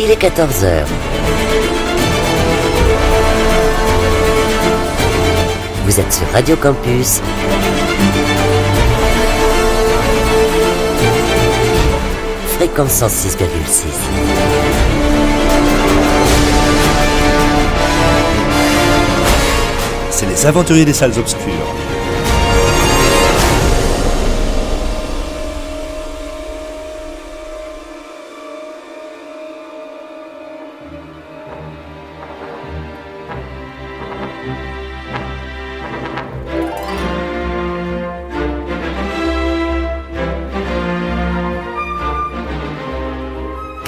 Il est 14h. Vous êtes sur Radio Campus. Fréquence 106,6. C'est les aventuriers des salles obscures. –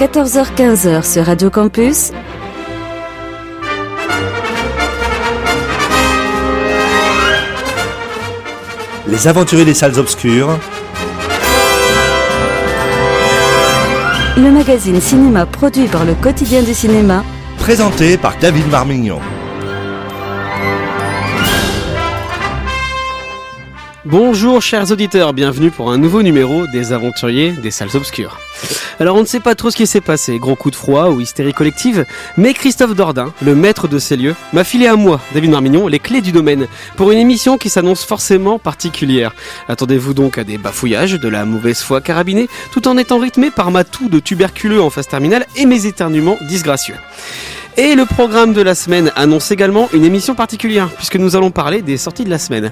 14h-15h sur Radio Campus, Les aventuriers des salles obscures. le magazine cinéma produit par le quotidien du cinéma, Présenté par David Marmignon. Bonjour chers auditeurs, bienvenue pour un nouveau numéro des aventuriers des salles obscures. Alors on ne sait pas trop ce qui s'est passé, gros coup de froid ou hystérie collective, mais Christophe Dordain, le maître de ces lieux, m'a filé à moi, David Marmignon, les clés du domaine, pour une émission qui s'annonce forcément particulière. Attendez-vous donc à des bafouillages, de la mauvaise foi carabinée, tout en étant rythmé par ma toux de tuberculeux en phase terminale et mes éternuements disgracieux. Et le programme de la semaine annonce également une émission particulière, puisque nous allons parler des sorties de la semaine.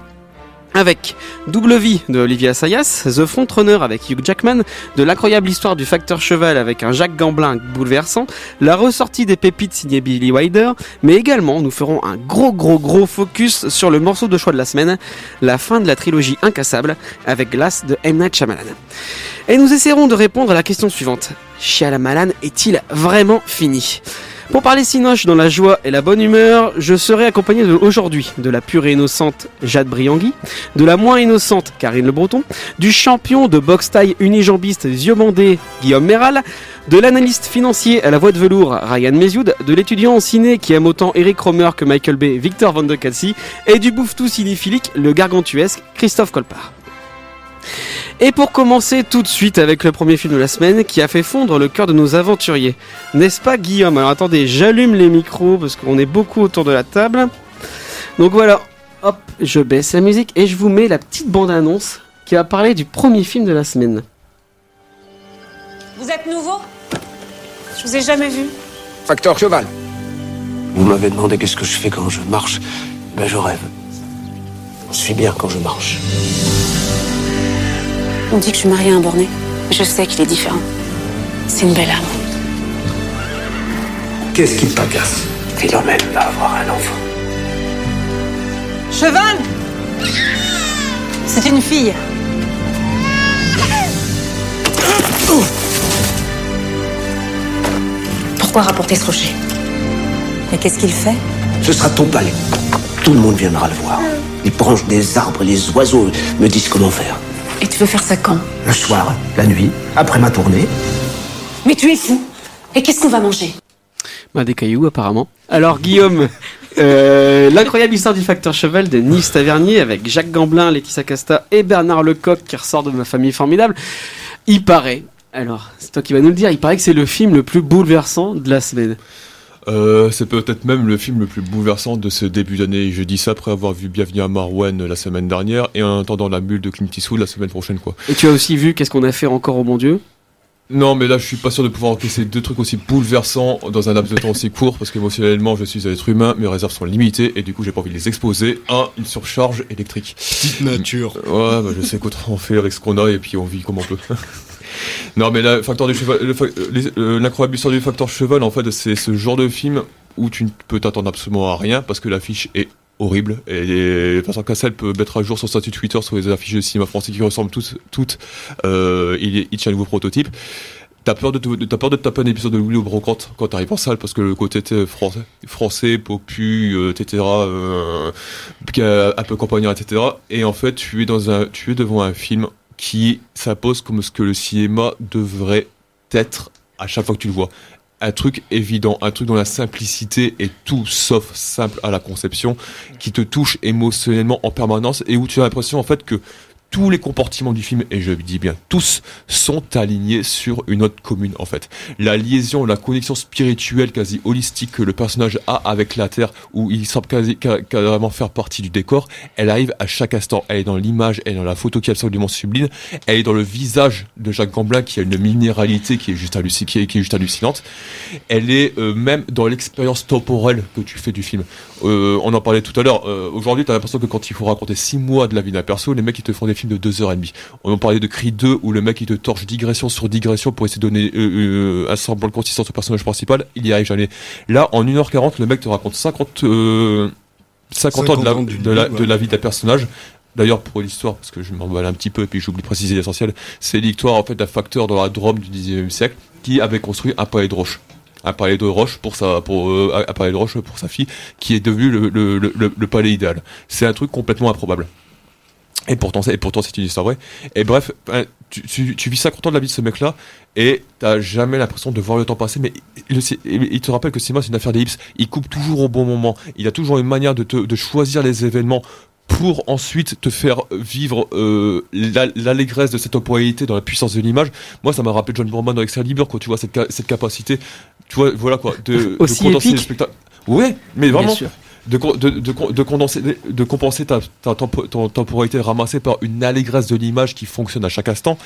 Avec Double Vie de Olivia Sayas, The Frontrunner avec Hugh Jackman, de l'incroyable histoire du facteur cheval avec un Jacques Gamblin bouleversant, la ressortie des pépites signées Billy Wilder, mais également nous ferons un gros gros gros focus sur le morceau de choix de la semaine, la fin de la trilogie Incassable avec Glass de M. Night Shyamalan. Et nous essaierons de répondre à la question suivante. Shyamalan est-il vraiment fini? Pour parler Cinoche dans la joie et la bonne humeur, je serai accompagné aujourd'hui de la pure et innocente Jade Briangui, de la moins innocente Karine Le Breton, du champion de boxe taille unijambiste bandés Guillaume Méral, de l'analyste financier à la voix de velours Ryan Mézioud, de l'étudiant en ciné qui aime autant Eric Romer que Michael Bay Victor Van de Cassi, et du bouffetou cinéphilique le gargantuesque Christophe Colpart. Et pour commencer tout de suite avec le premier film de la semaine qui a fait fondre le cœur de nos aventuriers. N'est-ce pas Guillaume? Alors attendez, j'allume les micros parce qu'on est beaucoup autour de la table. Donc voilà, hop, je baisse la musique et je vous mets la petite bande-annonce qui va parler du premier film de la semaine. Vous êtes nouveau? Je vous ai jamais vu. Facteur cheval. Vous m'avez demandé qu'est-ce que je fais quand je marche. Ben je rêve. Je suis bien quand je marche. On dit que je suis mariée à un borné. Je sais qu'il est différent. C'est une belle âme. Qu'est-ce qui t'agace Philomène va avoir un enfant. Cheval C'est une fille. Pourquoi rapporter ce rocher? Mais qu'est-ce qu'il fait? Ce sera ton palais. Tout le monde viendra le voir. Les branches des arbres, les oiseaux me disent comment faire. Et tu veux faire ça quand? Le soir, la nuit, après ma tournée. Mais tu es fou Et qu'est-ce qu'on va manger? Bah, des cailloux apparemment. Alors Guillaume, euh, l'incroyable histoire du facteur cheval de Nice Tavernier avec Jacques Gamblin, Laetitia Casta et Bernard Lecoq qui ressort de ma famille formidable. Il paraît, alors c'est toi qui vas nous le dire, il paraît que c'est le film le plus bouleversant de la semaine. Euh, c'est peut-être même le film le plus bouleversant de ce début d'année. Je dis ça après avoir vu Bienvenue à Marwen la semaine dernière et en attendant la mule de Clint Eastwood la semaine prochaine, quoi. Et tu as aussi vu Qu'est-ce qu'on a fait encore au bon Dieu? Non, mais là, je suis pas sûr de pouvoir encaisser deux trucs aussi bouleversants dans un laps de temps aussi court parce qu'émotionnellement, je suis un être humain, mes réserves sont limitées et du coup, j'ai pas envie de les exposer à une surcharge électrique. Petite nature. Ouais, bah, je sais qu'autrement on fait avec ce qu'on a et puis on vit comme on peut. non, mais la facteur du cheval, euh, l'incroyable histoire du facteur cheval, en fait, c'est ce genre de film où tu ne peux t'attendre absolument à rien parce que l'affiche est horrible. Et Vincent Cassel peut mettre à jour son statut Twitter sur les affiches de cinéma français qui ressemblent toutes. toutes euh, il, il tient un nouveau prototype. T'as peur de, t'as peur de te taper un épisode de Louis Brocante quand t'arrives en salle parce que le côté français, français, popu, euh, etc., euh, un peu campagnard, etc. Et en fait, tu es dans un, tu es devant un film qui s'impose comme ce que le cinéma devrait être à chaque fois que tu le vois. Un truc évident, un truc dont la simplicité est tout sauf simple à la conception, qui te touche émotionnellement en permanence et où tu as l'impression en fait que tous les comportements du film, et je dis bien tous, sont alignés sur une autre commune en fait. La liaison, la connexion spirituelle quasi holistique que le personnage a avec la Terre, où il semble quasi, ca- carrément faire partie du décor, elle arrive à chaque instant. Elle est dans l'image, elle est dans la photo qui est absolument sublime, elle est dans le visage de Jacques Gamblin qui a une minéralité qui est juste, hallucinante. Elle est euh, même dans l'expérience temporelle que tu fais du film. Euh, on en parlait tout à l'heure. Euh, Aujourd'hui, t'as l'impression que quand il faut raconter 6 mois de la vie d'un perso, les mecs ils te font des films de 2h30. On en parlait de Creed 2 où le mec il te torche digression sur digression pour essayer de donner euh, euh, un semblant de consistance au personnage principal. Il y arrive jamais. Là, en 1h40, le mec te raconte 50, euh, 50 ans de la, 50 ans d'une de la, vie, de ouais. la vie d'un personnage. D'ailleurs, pour l'histoire, parce que je m'emballe un petit peu et puis j'oublie de préciser l'essentiel, c'est l'histoire en fait d'un facteur dans la Drôme du 19e siècle qui avait construit un palais de roche. Un palais de roche pour sa, pour, euh, un palais de roche pour sa fille, qui est devenu le, le, le, le- le palais idéal. C'est un truc complètement improbable. Et pourtant, c'est, et pourtant, c'est une histoire vraie. Et bref, hein, tu, tu, tu vis 50 ans de la vie de ce mec-là, et t'as jamais l'impression de voir le temps passer, mais il, te rappelle que cinéma, c'est une affaire d'ellipse. Il coupe toujours au bon moment. Il a toujours une manière de, te, de choisir les événements pour ensuite te faire vivre euh, la- l'allégresse de cette temporalité dans la puissance de l'image. Moi, ça m'a rappelé John Boorman dans Excalibur, quand tu vois cette, ca- cette capacité, tu vois, voilà quoi, de, Aussi de condenser épique. les spectacles. Ouais, mais Bien vraiment, sûr. De, de, de, con- de condenser, de compenser ta, ta temporalité ramassée par une allégresse de l'image qui fonctionne à chaque instant.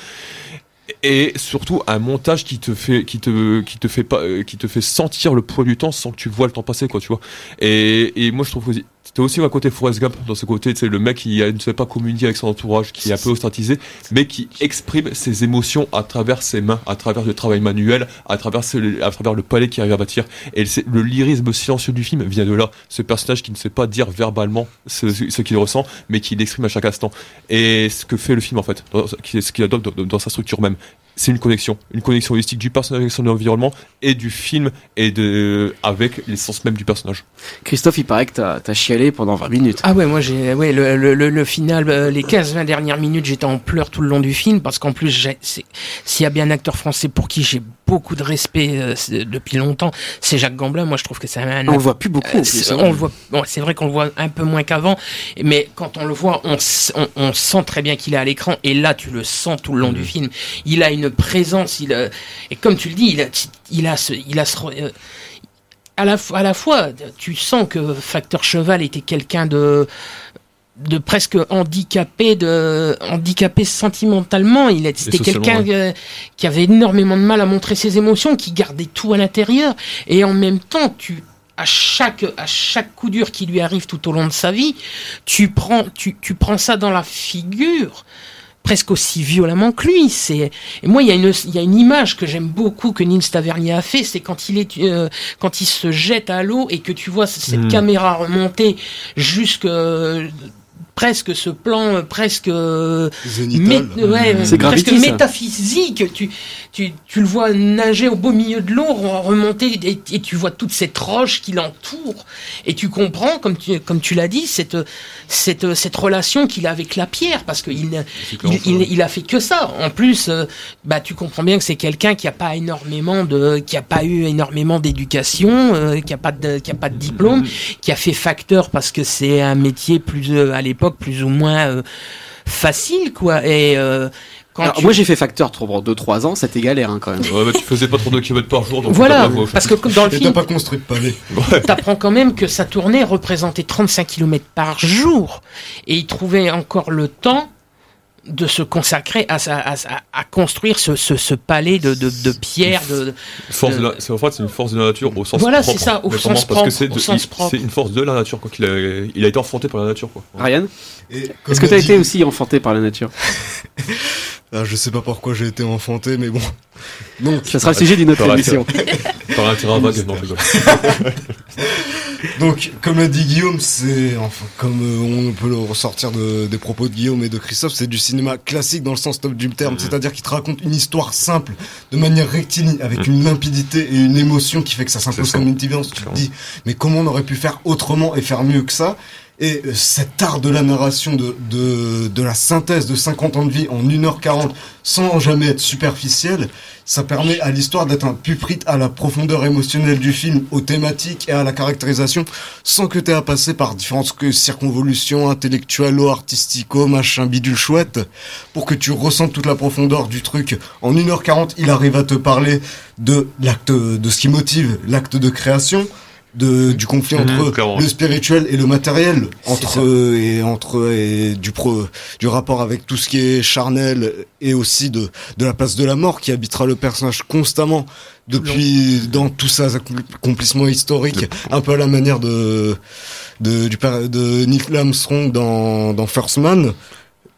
Et surtout un montage qui te fait, qui te, qui te fait pas, euh, qui te fait sentir le poids du temps sans que tu vois le temps passer, quoi, tu vois. Et, et moi, je trouve c'était aussi un côté Forrest Gump dans ce côté, tu sais, le mec qui ne sait pas communiquer avec son entourage, qui est un peu ostratisé, mais qui exprime ses émotions à travers ses mains, à travers le travail manuel, à travers, ce- à travers le palais qu'il arrive à bâtir. Et c'est- le lyrisme silencieux du film vient de là. Ce personnage qui ne sait pas dire verbalement ce, ce qu'il ressent, mais qui l'exprime à chaque instant. Et ce que fait le film, en fait, dans- ce qu'il adopte dans, dans sa structure même, c'est une connexion. Une connexion holistique du personnage avec son environnement et du film et de, avec l'essence même du personnage. Christophe, il paraît que t'as as chialé pendant 20 minutes. Ah ouais, moi j'ai ouais le, le, le, le final, euh, les 15-20 dernières minutes, j'étais en pleurs tout le long du film parce qu'en plus, j'ai- c'est- s'il y a bien un acteur français pour qui j'ai beaucoup de respect euh, c'est- depuis longtemps, c'est Jacques Gamblin. Moi, je trouve que c'est un. On le voit plus beaucoup. Euh, plus, c'est- hein. on le voit. Bon, c'est vrai qu'on le voit un peu moins qu'avant, mais quand on le voit, on, on, on sent très bien qu'il est à l'écran. Et là, tu le sens tout le long du film. Il a une présence. Il a, et comme tu le dis, il a, il a ce, il a ce, euh, à la, à la fois, tu sens que Facteur Cheval était quelqu'un de de presque handicapé de handicapé sentimentalement il c'était quelqu'un euh, qui avait énormément de mal à montrer ses émotions qui gardait tout à l'intérieur et en même temps tu à chaque à chaque coup dur qui lui arrive tout au long de sa vie tu prends tu, tu prends ça dans la figure presque aussi violemment que lui. C'est et moi il y a une il y a une image que j'aime beaucoup que Nils Tavernier a fait, c'est quand il est euh, quand il se jette à l'eau et que tu vois cette Mm. caméra remonter jusque presque ce plan euh, presque euh, Zénital. mé- ouais, C'est presque Gravity, métaphysique. Tu, tu, tu le vois nager au beau milieu de l'eau, remonter, et, et tu vois toute cette roche qui l'entoure. Et tu comprends, comme tu, comme tu l'as dit, cette, cette, cette relation qu'il a avec la pierre, parce qu'il il, il, il a fait que ça. En plus, euh, bah, tu comprends bien que c'est quelqu'un qui a pas énormément de, qui a pas eu énormément d'éducation, euh, qui a pas de, qui a pas de diplôme, qui a fait facteur parce que c'est un métier plus, euh, à l'époque, plus ou moins euh, facile, quoi. Et euh, quand Alors, tu- moi, j'ai fait facteur trop pendant 2-3 ans, c'était galère hein, quand même. Ouais, mais tu faisais pas trop de kilomètres par jour, donc voilà, voix. parce que comme dans le Et t'as film, pas construit de pavé. t'apprends quand même que sa tournée représentait 35 km par jour. Et il trouvait encore le temps de se consacrer à, à, à construire ce, ce, ce palais de, de, de pierre. De, Force de- de la- c'est en fait c'est une force de la nature au sens Voilà, propre. c'est ça, au sens parce que propre, c'est une force de la nature quoi qu'il a il a été enfanté par la nature quoi. Ryan, Et comme est-ce que t'as dit- été aussi enfanté par la nature Ah, Je sais pas pourquoi j'ai été enfanté, mais bon. Donc, Ça sera le sujet d'une autre émission. Par un terrain vague, non je rigole. donc, comme l'a dit Guillaume, c'est enfin comme euh, on peut le ressortir de- des propos de Guillaume et de Christophe, c'est du cinéma classique dans le sens top du terme, c'est-à-dire qu'il te raconte une histoire simple, de manière rectiligne, avec une limpidité et une émotion qui fait que ça s'impose comme une évidence. Tu te dis, mais comment on aurait pu faire autrement et faire mieux que ça? Et euh, cet art de la narration, de, de, la synthèse de 50 ans de vie en 1h40, sans jamais être superficiel, ça permet à l'histoire d'être un puprite à la profondeur émotionnelle du film, aux thématiques et à la caractérisation, sans que tu aies à passer par différentes circonvolutions intellectuelles, artistico, machin bidule chouette, pour que tu ressentes toute la profondeur du truc. En 1h40, il arrive à te parler de l'acte, de ce qui motive l'acte de création, de, du conflit Mhm, entre clairement. le spirituel et le matériel, entre euh, et entre et du pro, du rapport avec tout ce qui est charnel et aussi de de la place de la mort qui habitera le personnage constamment depuis dans tous ses accomplissements historiques, un peu à la manière de de du de Neil Armstrong dans dans First Man.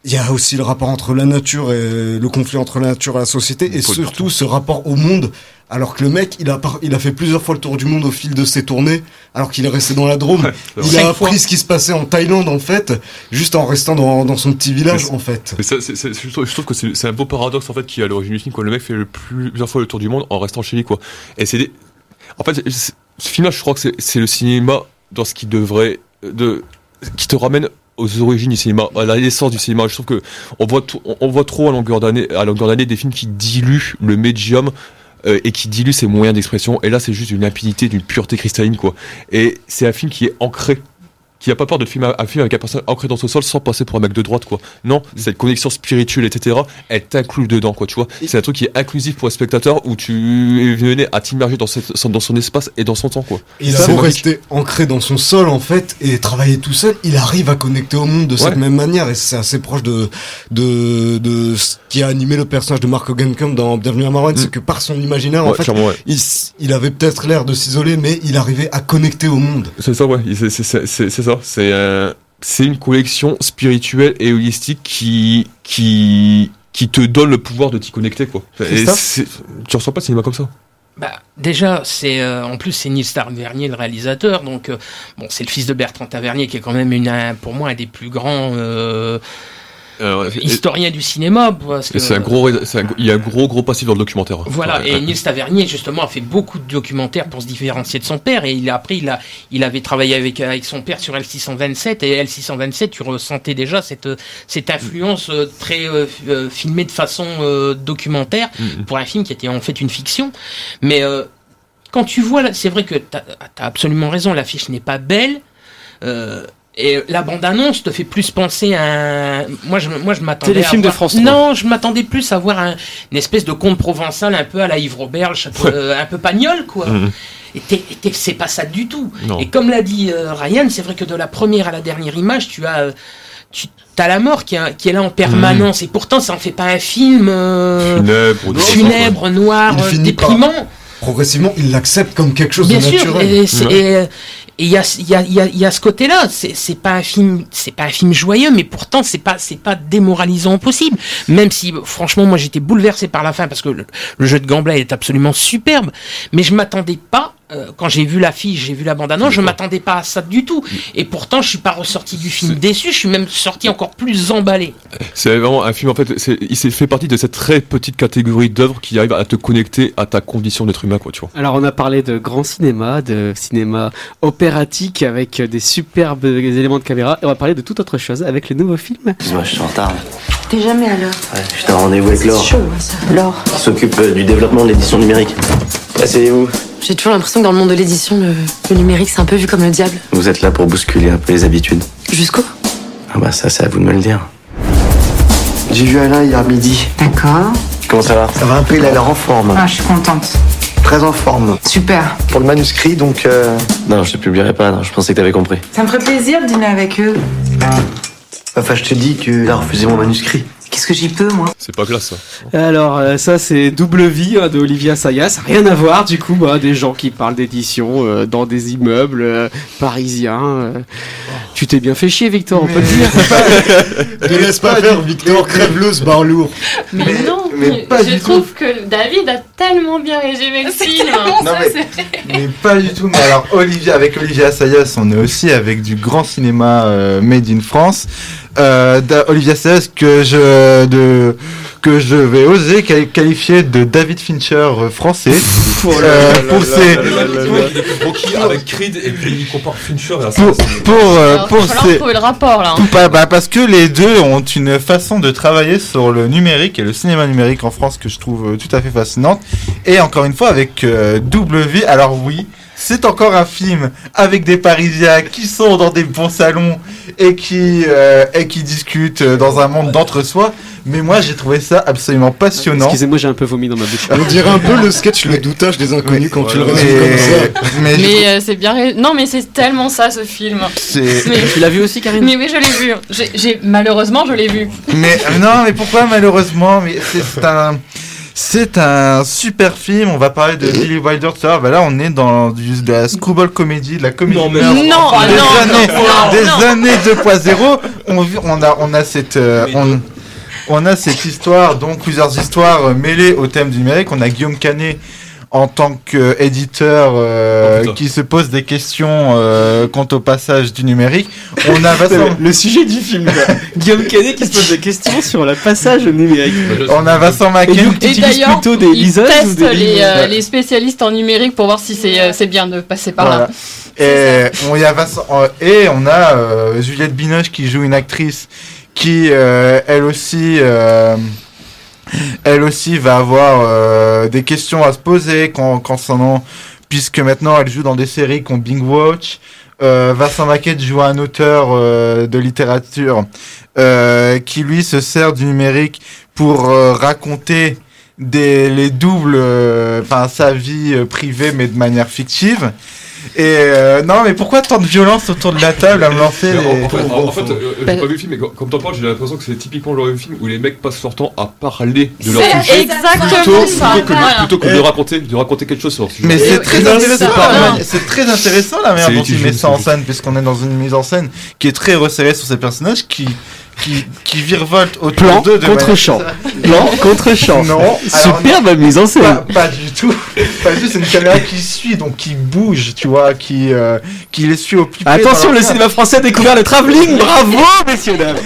Il y a aussi le rapport entre la nature et le conflit entre la nature et la société et surtout ce rapport au monde alors que le mec il a par- il a fait plusieurs fois le tour du monde au fil de ses tournées alors qu'il est resté dans la Drôme Ouais, il a appris fois. ce qui se passait en Thaïlande en fait juste en restant dans, dans son petit village en fait Mais ça, je, trouve, je trouve que c'est un beau paradoxe en fait qui est à l'origine du film quoi. Le mec fait le plus- plusieurs fois le tour du monde en restant chez lui quoi. Et c'est des- en fait ce film-là, je crois que c'est- le cinéma dans ce qui devrait de qui te ramène aux origines du cinéma, à la naissance du cinéma. Je trouve que on voit on voit trop à longueur d'année à longueur d'année des films qui diluent le médium euh, et qui diluent ses moyens d'expression. Et là, c'est juste une limpidité, d'une pureté cristalline quoi. Et c'est un film qui est ancré qui a pas peur de filmer un film avec un personnage ancré dans ce sol sans passer pour un mec de droite quoi. Non, cette connexion spirituelle etc. Elle t'inclut dedans quoi tu vois. C'est un truc qui est inclusif pour le spectateur où tu es venu à t'immerger dans, cette- dans son espace et dans son temps quoi. il a beau rester ancré dans son sol en fait et travailler tout seul il arrive à connecter au monde de cette même manière et c'est assez proche de, de de ce qui a animé le personnage de Mark Hogancamp dans Bienvenue à Marwan Mm. c'est que par son imaginaire en fait ouais. il, il avait peut-être l'air de s'isoler mais il arrivait à connecter au monde C'est ça ouais, c'est c'est- c'est- c'est- c'est ça. C'est un- c'est une collection spirituelle et holistique qui qui qui te donne le pouvoir de t'y connecter quoi. Et c'est- tu ressens pas le cinéma comme ça. Bah, déjà, c'est euh, en plus c'est Nils Tavernier le réalisateur, donc euh, bon, c'est le fils de Bertrand Tavernier qui est quand même une, un- pour moi un des plus grands euh. Et- historiens du cinéma, parce que et C'est un gros, un- il y a un gros gros passif dans le documentaire. Voilà, Ouais, et ouais. Nils Tavernier, justement, a fait beaucoup de documentaires pour se différencier de son père. Et il a, après, il, a, il avait travaillé avec, avec son père sur L627. Et L627, tu ressentais déjà cette, cette influence euh, très euh, filmée de façon euh, documentaire Mhm. pour un film qui était en fait une fiction. Mais quand tu vois, c'est vrai que tu as, absolument raison, l'affiche n'est pas belle. Euh, et la bande-annonce te fait plus penser à un... Moi, je, moi, je m'attendais Téléfilm à de France 3. Non, je m'attendais plus à voir un- une espèce de conte provençal un peu à la Yves Ouais. euh, un peu pagnol, quoi. Mhm. Et t'es- et t'es- c'est pas ça du tout. Non. Et comme l'a dit euh, Ryan, c'est vrai que de la première à la dernière image, tu as... euh, tu as la mort qui, a- qui est là en permanence et pourtant ça en fait pas un film euh, Funèbre, ou- funèbre, noir, euh, déprimant. progressivement il l'accepte comme quelque chose Bien de sûr, naturel et Ouais. et, et il y a, y, a, y, a, y a ce côté-là. C'est pas un film, c'est pas un film joyeux, mais pourtant c'est pas, c'est pas démoralisant possible. Même si, franchement, moi j'étais bouleversé par la fin parce que le, le jeu de Gambler est absolument superbe, mais je m'attendais pas. Euh, quand j'ai vu l'affiche, j'ai vu la bande-annonce, je m'attendais pas à ça du tout. Et pourtant, je suis pas ressorti du film déçu, je suis même sorti encore plus emballé. C'est vraiment un film en fait. Il s'est fait partie de cette très petite catégorie d'œuvres qui arrive à te connecter à ta condition d'être humain quoi tu vois. Alors on a parlé de grand cinéma, de cinéma opératique avec des superbes éléments de caméra et on va parler de toute autre chose avec le nouveau film. Excuse-moi, je suis en retard. T'es jamais à l'heure. Ouais, j'étais en rendez-vous avec Laure. chaud, hein, ça. Laure. qui s'occupe euh, du développement de l'édition numérique. Asseyez-vous. J'ai toujours l'impression que dans le monde de l'édition, le, le numérique, c'est un peu vu comme le diable. Vous êtes là pour bousculer un peu les habitudes. Jusqu'où? Ah bah ça, c'est à vous de me le dire. J'ai vu Alain hier midi. D'accord. Comment ça va? Ça va un peu, il a l'air en forme. Ah, je suis contente. Très en forme. Super. Pour le manuscrit, donc... euh, Non, je te publierai pas, non, je pensais que t'avais compris. Ça me ferait plaisir de dîner avec eux. Enfin, je te dis qu'il a refusé mon manuscrit. Qu'est-ce que j'y peux, moi C'est pas classe ça. Alors euh, ça c'est Double Vie hein, de Olivia Sayas, rien à voir du coup bah, des gens qui parlent d'édition euh, dans des immeubles euh, parisiens. euh. Tu t'es bien fait chier Victor, on peut le dire. ne laisse pas faire Victor crève-le ce bar lourd Mais, Mais- non, mais pas je du trouve que David a tellement bien résumé le film. Non, Ça, mais- pas du tout. Mais alors, Olivier, avec Olivia Sayas, on est aussi avec du grand cinéma euh, made in France. Euh, d'A- Olivia Sayas que je de que je vais oser quali- qualifier de David Fincher euh, français. Oh Euh, pour ses- avec Creed et puis il compare Fincher pour, pour, euh, Alors, pour ces- trouver le rapport là. hein. Bah, bah, parce que les deux ont une façon de travailler sur le numérique et le cinéma numérique en France que je trouve euh, tout à fait fascinante. Et encore une fois avec euh, double vie. Alors oui, c'est encore un film avec des Parisiens qui sont dans des bons salons et qui euh, et qui discutent euh, dans un monde d'entre-soi. Mais moi j'ai trouvé ça absolument passionnant. Excusez-moi, j'ai un peu vomi dans ma bouche. On dirait un peu le sketch Le doutage des inconnus quand tu le résumes comme ça. mais euh, c'est bien. Non, mais c'est tellement ça ce film. c'est Mais, Tu l'as vu aussi, Karine? Mais oui, je l'ai vu. J'ai- J'ai malheureusement, je l'ai vu. Mais non, mais pourquoi malheureusement? Mais c'est c'est un. C'est un super film, on va parler de Billy Wilder tout à l'heure, bah là on est dans du, de la screwball comedy, de la comédie Non, mais-. Non, des non, années, non, des non. années 2.0, on, on a, on a cette, euh, on, on a cette histoire, donc plusieurs histoires euh, mêlées au thème du numérique. On a Guillaume Canet en tant qu'éditeur euh, Oh, qui se pose des questions euh, quant au passage du numérique. On a C'est Vincent, le sujet du film. quoi. Guillaume Canet qui se pose des questions sur le passage au numérique. on a Vincent Macken. utilises d'ailleurs, plutôt des ils liseuses ou des les, euh, spécialistes en numérique pour voir si c'est euh, bien de passer par là. Et on y a Vincent- euh, et on a euh, Juliette Binoche qui joue une actrice qui euh, elle aussi euh, elle aussi va avoir euh, des questions à se poser nom puisque maintenant elle joue dans des séries comme Bing Watch euh, Vincent Maquette joue un auteur euh, de littérature euh, qui lui se sert du numérique pour raconter des les doubles enfin sa vie privée mais de manière fictive et euh, non mais pourquoi tant de violence autour de la table à me lancer en, fait, en- en fait, euh, j'ai Bah- pas vu le film, mais quand- comme t'en parles, j'ai l'impression que c'est typiquement le genre de film où les mecs passent leur temps à parler de leur sujet exactement plutôt, ça. plutôt que, de- Voilà. plutôt que de raconter, de raconter quelque chose sur leur sujet. mais c'est très intéressant c'est très intéressant la manière dont il met ça en scène puisqu'on est dans une mise en scène qui est très resserrée sur ces personnages qui qui qui virevoltent autour Plan d'eux de contre manière- champ. Plan contre champ. non Superbe mise en scène. pas du tout pas du tout c'est une caméra qui suit donc qui bouge tu vois qui euh, qui les suit au plus près Attention, le cinéma français a découvert le travelling. Bravo, messieurs dames.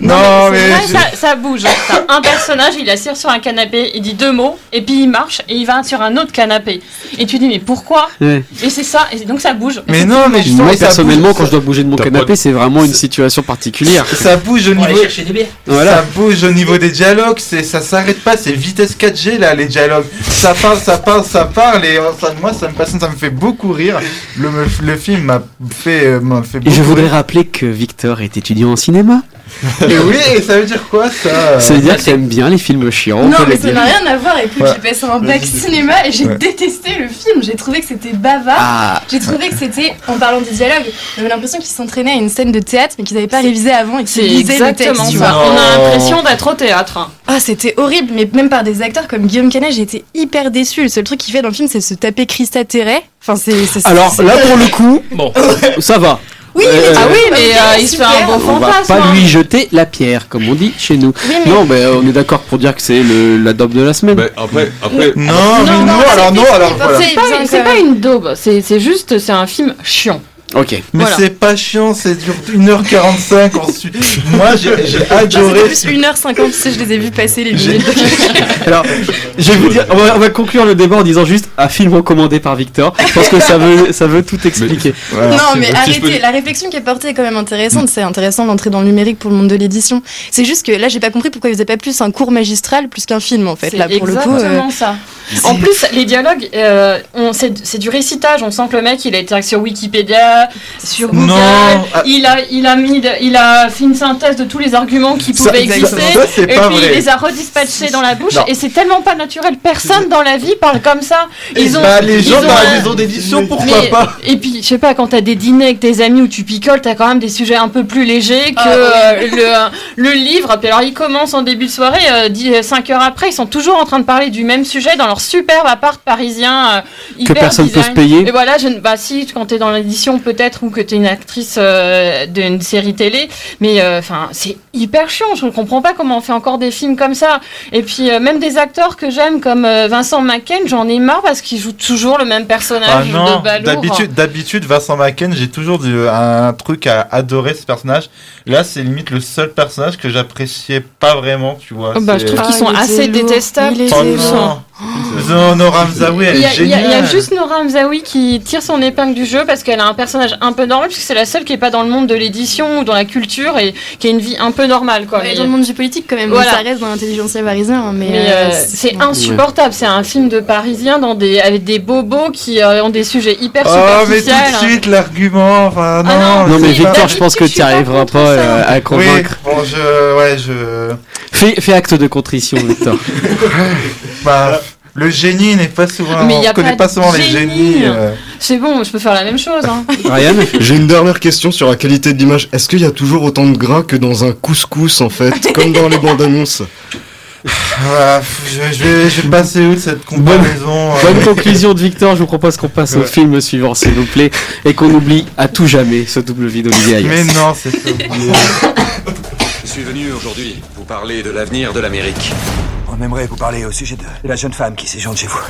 non mais, ça, ça bouge. T'as un personnage, il assire sur un canapé, il dit deux mots, et puis il marche et il va sur un autre canapé. Et tu dis mais pourquoi. Et c'est ça, et donc ça bouge. mais non mais je Moi, personnellement, bouge- quand je dois bouger de mon canapé, c'est vraiment une situation particulière. ça bouge au niveau chercher des bières. Voilà. Ça bouge au niveau des dialogues, c'est ça s'arrête pas, c'est vitesse 4G là les dialogues. Ça parle, ça parle, ça parle et euh, ça, moi ça me passionne, ça me fait beaucoup rire. Le, le film m'a fait euh, m'a fait Et beaucoup je voudrais rire. rappeler que Victor est étudiant en cinéma. Et oui, et ça veut dire quoi ça Ça veut dire que t'aimes bien les films chiants. on Non, mais ça n'a rien à voir. Écoute, Ouais. j'ai passé un bac cinéma et j'ai Ouais. détesté le film. J'ai trouvé que c'était bavard. Ah, J'ai trouvé que c'était, en parlant des dialogues, j'avais l'impression qu'ils s'entraînaient à une scène de théâtre mais qu'ils n'avaient pas révisé avant et qu'ils lisaient le texte. ça. On a l'impression d'être au théâtre. Ah, c'était horrible, mais même par des acteurs comme Guillaume Canet, j'ai été hyper déçue. Le seul truc qu'il fait dans le film, c'est se taper Christa Terret. Enfin, c'est. alors là pour le coup, bon, ça va. Oui, Euh, mais Ah oui, mais euh, il se fait un bon On va fantasme. pas hein. lui jeter la pierre, comme on dit chez nous. Oui, mais- Non, mais euh, on est d'accord pour dire que c'est le- la dope de la semaine. Mais après, après, Non, Non, mais non, non, c'est alors non, alors c'est voilà. pas- C'est pas, une daube, c'est c'est juste, c'est un film chiant. Ok. Mais Voilà. c'est pas chiant, c'est dure 1h45 ensuite. Moi j'ai C'était adoré. plus 1h50, tu sais, je les ai vus passer les minutes. Alors, je vais vous dire, on va, on va conclure le débat en disant juste un film recommandé par Victor. Je pense que ça veut, ça veut tout expliquer. Voilà. Non, mais. Si arrêtez. peux- La réflexion qui est portée est quand même intéressante. C'est intéressant d'entrer dans le numérique pour le monde de l'édition. C'est juste que là, j'ai pas compris pourquoi ils faisaient pas plus un cours magistral plus qu'un film, en fait. C'est Là, pour le coup. exactement euh, ça. En plus, les dialogues, euh, c'est du récitage. On sent que le mec, il a été sur Wikipédia, sur Google. Non, ah. Il a, il a mis, de- il a fait une synthèse de tous les arguments qui Ça- pouvaient ça- exister. ça, et puis vrai. il les a redispatchés dans la bouche. Non. Et c'est tellement pas naturel. Personne dans la vie parle comme ça. Ils ont, Bah, les ils gens ont dans la maison d'édition, pourquoi mais- pas Et puis, je sais pas, quand t'as des dîners avec tes amis où tu picoles, t'as quand même des sujets un peu plus légers que Ah, euh, le, le livre. Puis alors, ils commencent en début de soirée, 5 heures après, ils sont toujours en train de parler du même sujet dans leur superbe appart parisien euh, hyper personne peut design. se payer. Et voilà, je, ne- bah si, quand t'es dans l'édition peut-être ou que t'es une actrice euh, d'une série télé, mais euh, enfin c'est hyper chiant. Je ne comprends pas comment on fait encore des films comme ça. Et puis euh, même des acteurs que j'aime comme euh, Vincent Macken, j'en ai marre parce qu'il joue toujours le même Ah personnage non, de d'habitude, d'habitude, Vincent Macken, j'ai toujours du- un truc à adorer ce personnage. Là, c'est limite le seul personnage que j'appréciais pas vraiment, tu vois. Oh, bah, je trouve qu'ils sont assez détestables. Oh Nora Hamzaoui, elle Il y, est a, il y a- juste Nora Hamzaoui qui tire son épingle du jeu parce qu'elle a un personnage un peu normal puisque c'est la seule qui est pas dans le monde de l'édition ou dans la culture et qui a une vie un peu normale quoi. Ouais, Mais- dans le monde du politique quand même, Voilà. ça reste dans l'intelligentsia parisien. hein, Mais, mais euh, euh, c'est insupportable, c'est un film de dans des, avec des bobos qui euh, ont des sujets hyper Oh, mais tout superficiels. de suite, l'argument, enfin, non. Ah Non, mais Victor, je pense que tu n'y arriveras pas euh, à Oui, convaincre. bon, je. Ouais, je. Fais, fais acte de contrition, Victor. Bah, le génie n'est pas souvent. Mais on connaît pas pas souvent les génie. génies. euh. C'est bon, je peux faire la même chose. Hein. Ryan J'ai une dernière question sur la qualité de l'image. Est-ce qu'il y a toujours autant de gras que dans un couscous en fait, comme dans les bandes annonces? Voilà, je, je vais, je vais passer où de cette comparaison euh, Bonne conclusion de Victor, je vous propose qu'on passe au Ouais. film suivant, s'il vous plaît, et qu'on oublie à tout jamais ce double vie d'Olivier Ayas. Mais non, c'est ça. Je suis venu aujourd'hui vous parler de l'avenir de l'Amérique. On aimerait vous parler au sujet de la jeune femme qui séjourne chez vous.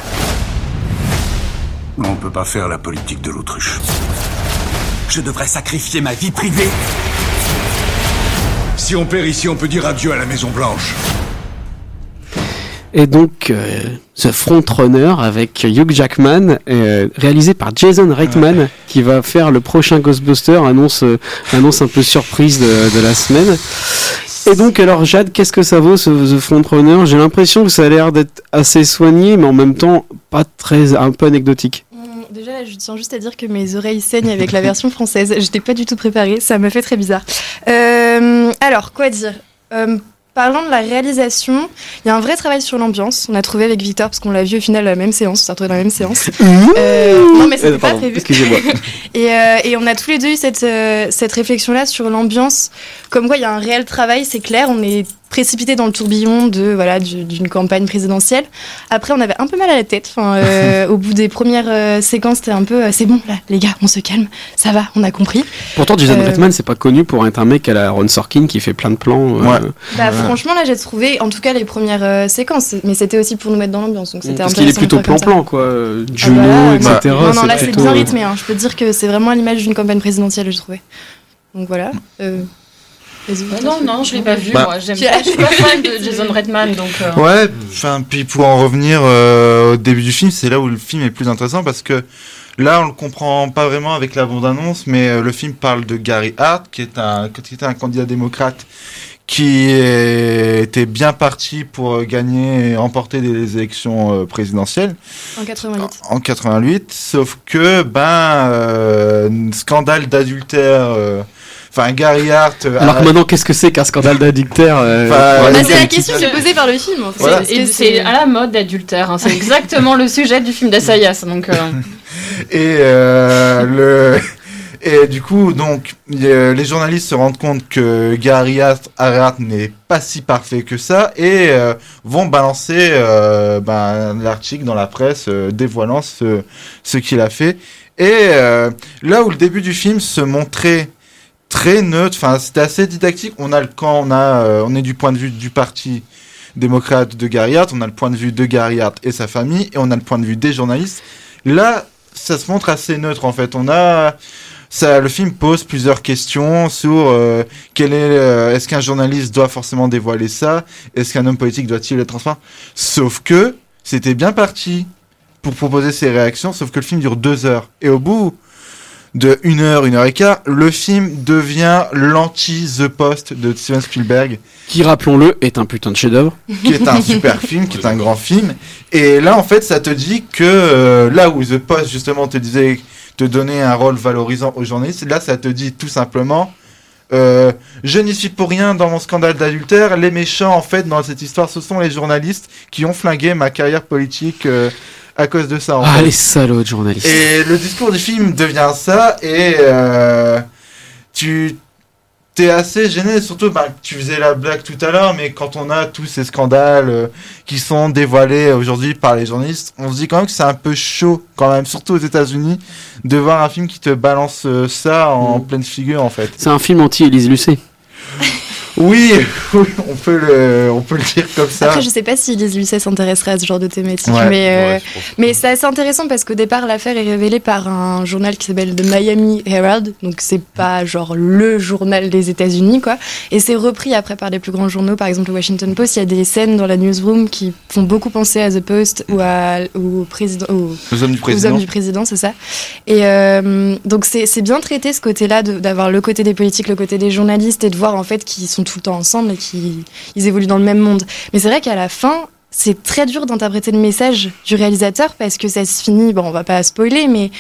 On peut pas faire la politique de l'autruche. Je devrais sacrifier ma vie privée Si on perd ici, on peut dire adieu à la Maison Blanche. Et donc, euh, The Frontrunner avec Hugh Jackman, euh, réalisé par Jason Reitman, qui va faire le prochain Ghostbuster, annonce, euh, annonce un peu surprise de, de la semaine. Et donc, alors Jade, qu'est-ce que ça vaut ce The Frontrunner? J'ai l'impression que ça a l'air d'être assez soigné, mais en même temps pas très, un peu anecdotique. Hum, Déjà, je tiens juste à dire que mes oreilles saignent avec la version française. J'étais pas du tout préparée, ça m'a fait très bizarre. Euh, alors, quoi dire? Euh, Parlant de la réalisation, il y a un vrai travail sur l'ambiance. On a trouvé avec Victor, parce qu'on l'a vu au final la même séance, on s'est retrouvés dans la même séance. Euh, non, mais c'était Euh, pas prévu. excusez-moi. et, euh, et on a tous les deux eu cette, euh, cette réflexion-là sur l'ambiance. Comme quoi, il y a un réel travail, c'est clair. On est précipité dans le tourbillon de voilà du- d'une campagne présidentielle. Après, on avait un peu mal à la tête. Enfin, euh, au bout des premières euh, séquences, c'était un peu, euh, c'est bon là, les gars, on se calme, ça va, on a compris. Pourtant, Jason Euh, Reitman, c'est pas connu pour être un mec à la Ron Sorkin qui fait plein de plans. euh, Bah, franchement, là, j'ai trouvé, en tout cas, les premières euh, séquences, mais c'était aussi pour nous mettre dans l'ambiance, donc c'était Parce qu'il est plutôt plan-plan, quoi. euh, Ah, Juno, voilà. etc. non, non, là, c'est plutôt, bien euh, rythmé. Hein. Je peux te dire que c'est vraiment à l'image d'une campagne présidentielle, j'ai trouvé. Donc voilà. Euh, non, non, je l'ai pas vu. Bah. moi, j'aime pas. Je suis pas fan de Jason Reitman, donc. euh, Ouais, enfin, puis pour en revenir euh, au début du film, c'est là où le film est le plus intéressant parce que là, on le comprend pas vraiment avec la bande-annonce, mais euh, le film parle de Gary Hart, qui est un, qui était un candidat démocrate qui était bien parti pour gagner et remporter des élections présidentielles En 88. en 88, sauf que, ben, euh, scandale d'adultère, euh, enfin, Gary Hart... euh, Alors que maintenant, qu'est-ce que c'est qu'un scandale d'adultère euh, Enfin, pour Bah, c'est la question qui est posée par le film. en fait. Voilà. C'est à la mode d'adultère. hein. C'est exactement le sujet du film d'Assayas. Donc. euh, Et euh, le et du coup donc euh, les journalistes se rendent compte que Gary Hart Hart n'est pas si parfait que ça et euh, vont balancer euh, ben, l'article dans la presse euh, dévoilant ce ce qu'il a fait et euh, là où le début du film se montrait très neutre. Enfin c'était assez didactique. On a le camp on a euh, on est du point de vue du parti démocrate de Gary Hart on a le point de vue de Gary Hart et sa famille et on a le point de vue des journalistes. Là, ça se montre assez neutre en fait. On a ça, le film pose plusieurs questions sur euh, quel est, euh, est-ce qu'un journaliste doit forcément dévoiler ça? Est-ce qu'un homme politique doit-il être transparent? Sauf que c'était bien parti pour proposer ses réactions, sauf que le film dure deux heures. Et au bout de une heure, une heure et quart, le film devient l'anti-The Post de Steven Spielberg Qui, rappelons-le, est un putain de chef-d'œuvre. qui est un super film, qui est un grand film. Et là, en fait, ça te dit que euh, là où The Post, justement, te disait, te donnait un rôle valorisant aux journalistes, là, ça te dit tout simplement, euh, je n'y suis pour rien dans mon scandale d'adultère. Les méchants, en fait, dans cette histoire, ce sont les journalistes qui ont flingué ma carrière politique euh, à cause de ça. En Ah, fait. les salauds de journalistes. Et le discours du film devient ça, et euh, tu t'es assez gêné, surtout, bah, tu faisais la blague tout à l'heure, mais quand on a tous ces scandales euh, qui sont dévoilés aujourd'hui par les journalistes, on se dit quand même que c'est un peu chaud, quand même, surtout aux États-Unis, de voir un film qui te balance euh, ça en Mm. pleine figure, en fait. C'est un film anti-Élise Lucet. Oui, on peut le, on peut le dire comme ça. Après, je sais pas si Lise Lucet s'intéresserait à ce genre de thématique, Ouais. mais, euh, Ouais, mais c'est assez intéressant parce qu'au départ, l'affaire est révélée par un journal qui s'appelle The Miami Herald, donc c'est pas genre le journal des États-Unis, quoi. Et c'est repris après par les plus grands journaux, par exemple le Washington Post. Il y a des scènes dans la newsroom qui font beaucoup penser à The Post ou, à, ou au président. au- Aux hommes du aux président. hommes du président, c'est ça. Et euh, donc c'est c'est bien traité ce côté-là, de- d'avoir le côté des politiques, le côté des journalistes et de voir en fait qu'ils sont tout le temps ensemble et qu'ils ils évoluent dans le même monde. Mais c'est vrai qu'à la fin, c'est très dur d'interpréter le message du réalisateur parce que ça se finit, bon on va pas spoiler, mais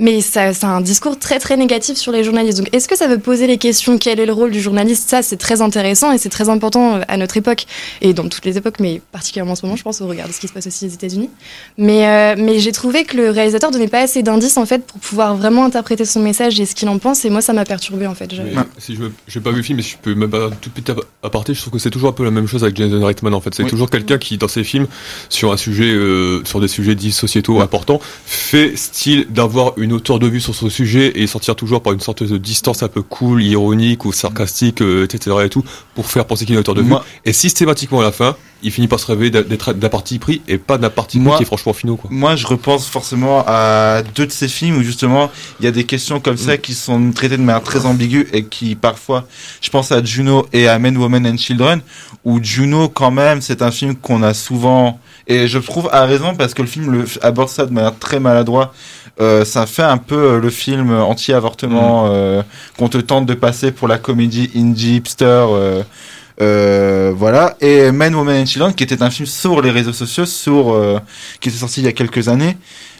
mais ça, c'est un discours très très négatif sur les journalistes. Donc est-ce que ça veut poser les questions Quel est le rôle du journaliste? Ça, c'est très intéressant et c'est très important euh, à notre époque et dans toutes les époques, mais particulièrement en ce moment, je pense, au regard de ce qui se passe aussi aux États-Unis. Mais, euh, mais j'ai trouvé que le réalisateur donnait pas assez d'indices en fait pour pouvoir vraiment interpréter son message et ce qu'il en pense. Et moi, ça m'a perturbé en fait. Mais Si je j'ai pas vu le film, mais si je peux même pas un tout petit ap- aparté, je trouve que c'est toujours un peu la même chose avec Jason Reitman en fait. C'est Oui. toujours quelqu'un qui, dans ses films, sur un sujet, euh, sur des sujets dits sociétaux importants, fait style d'avoir une hauteur de vue sur son sujet et sortir toujours par une sorte de distance un peu cool, ironique ou sarcastique, euh, etc. et tout, pour faire penser qu'il a une hauteur de vue. Moi- Et systématiquement à la fin, il finit par se réveiller d'être d'un parti pris et pas d'un parti pris Moi- qui est franchement finaux quoi. Moi, je repense forcément à deux de ces films où justement il y a des questions comme Mm. ça qui sont traitées de manière très ambiguë et qui parfois, je pense à Juno et à Men, Women and Children, où Juno quand même c'est un film qu'on a souvent et je trouve à raison parce que le film le, aborde ça de manière très maladroite. Euh, ça fait un peu euh, le film anti-avortement euh, qu'on te tente de passer pour la comédie indie hipster. euh, euh, voilà. Et Men, Women and Children, qui était un film sur les réseaux sociaux, sur, euh, qui était sorti il y a quelques années.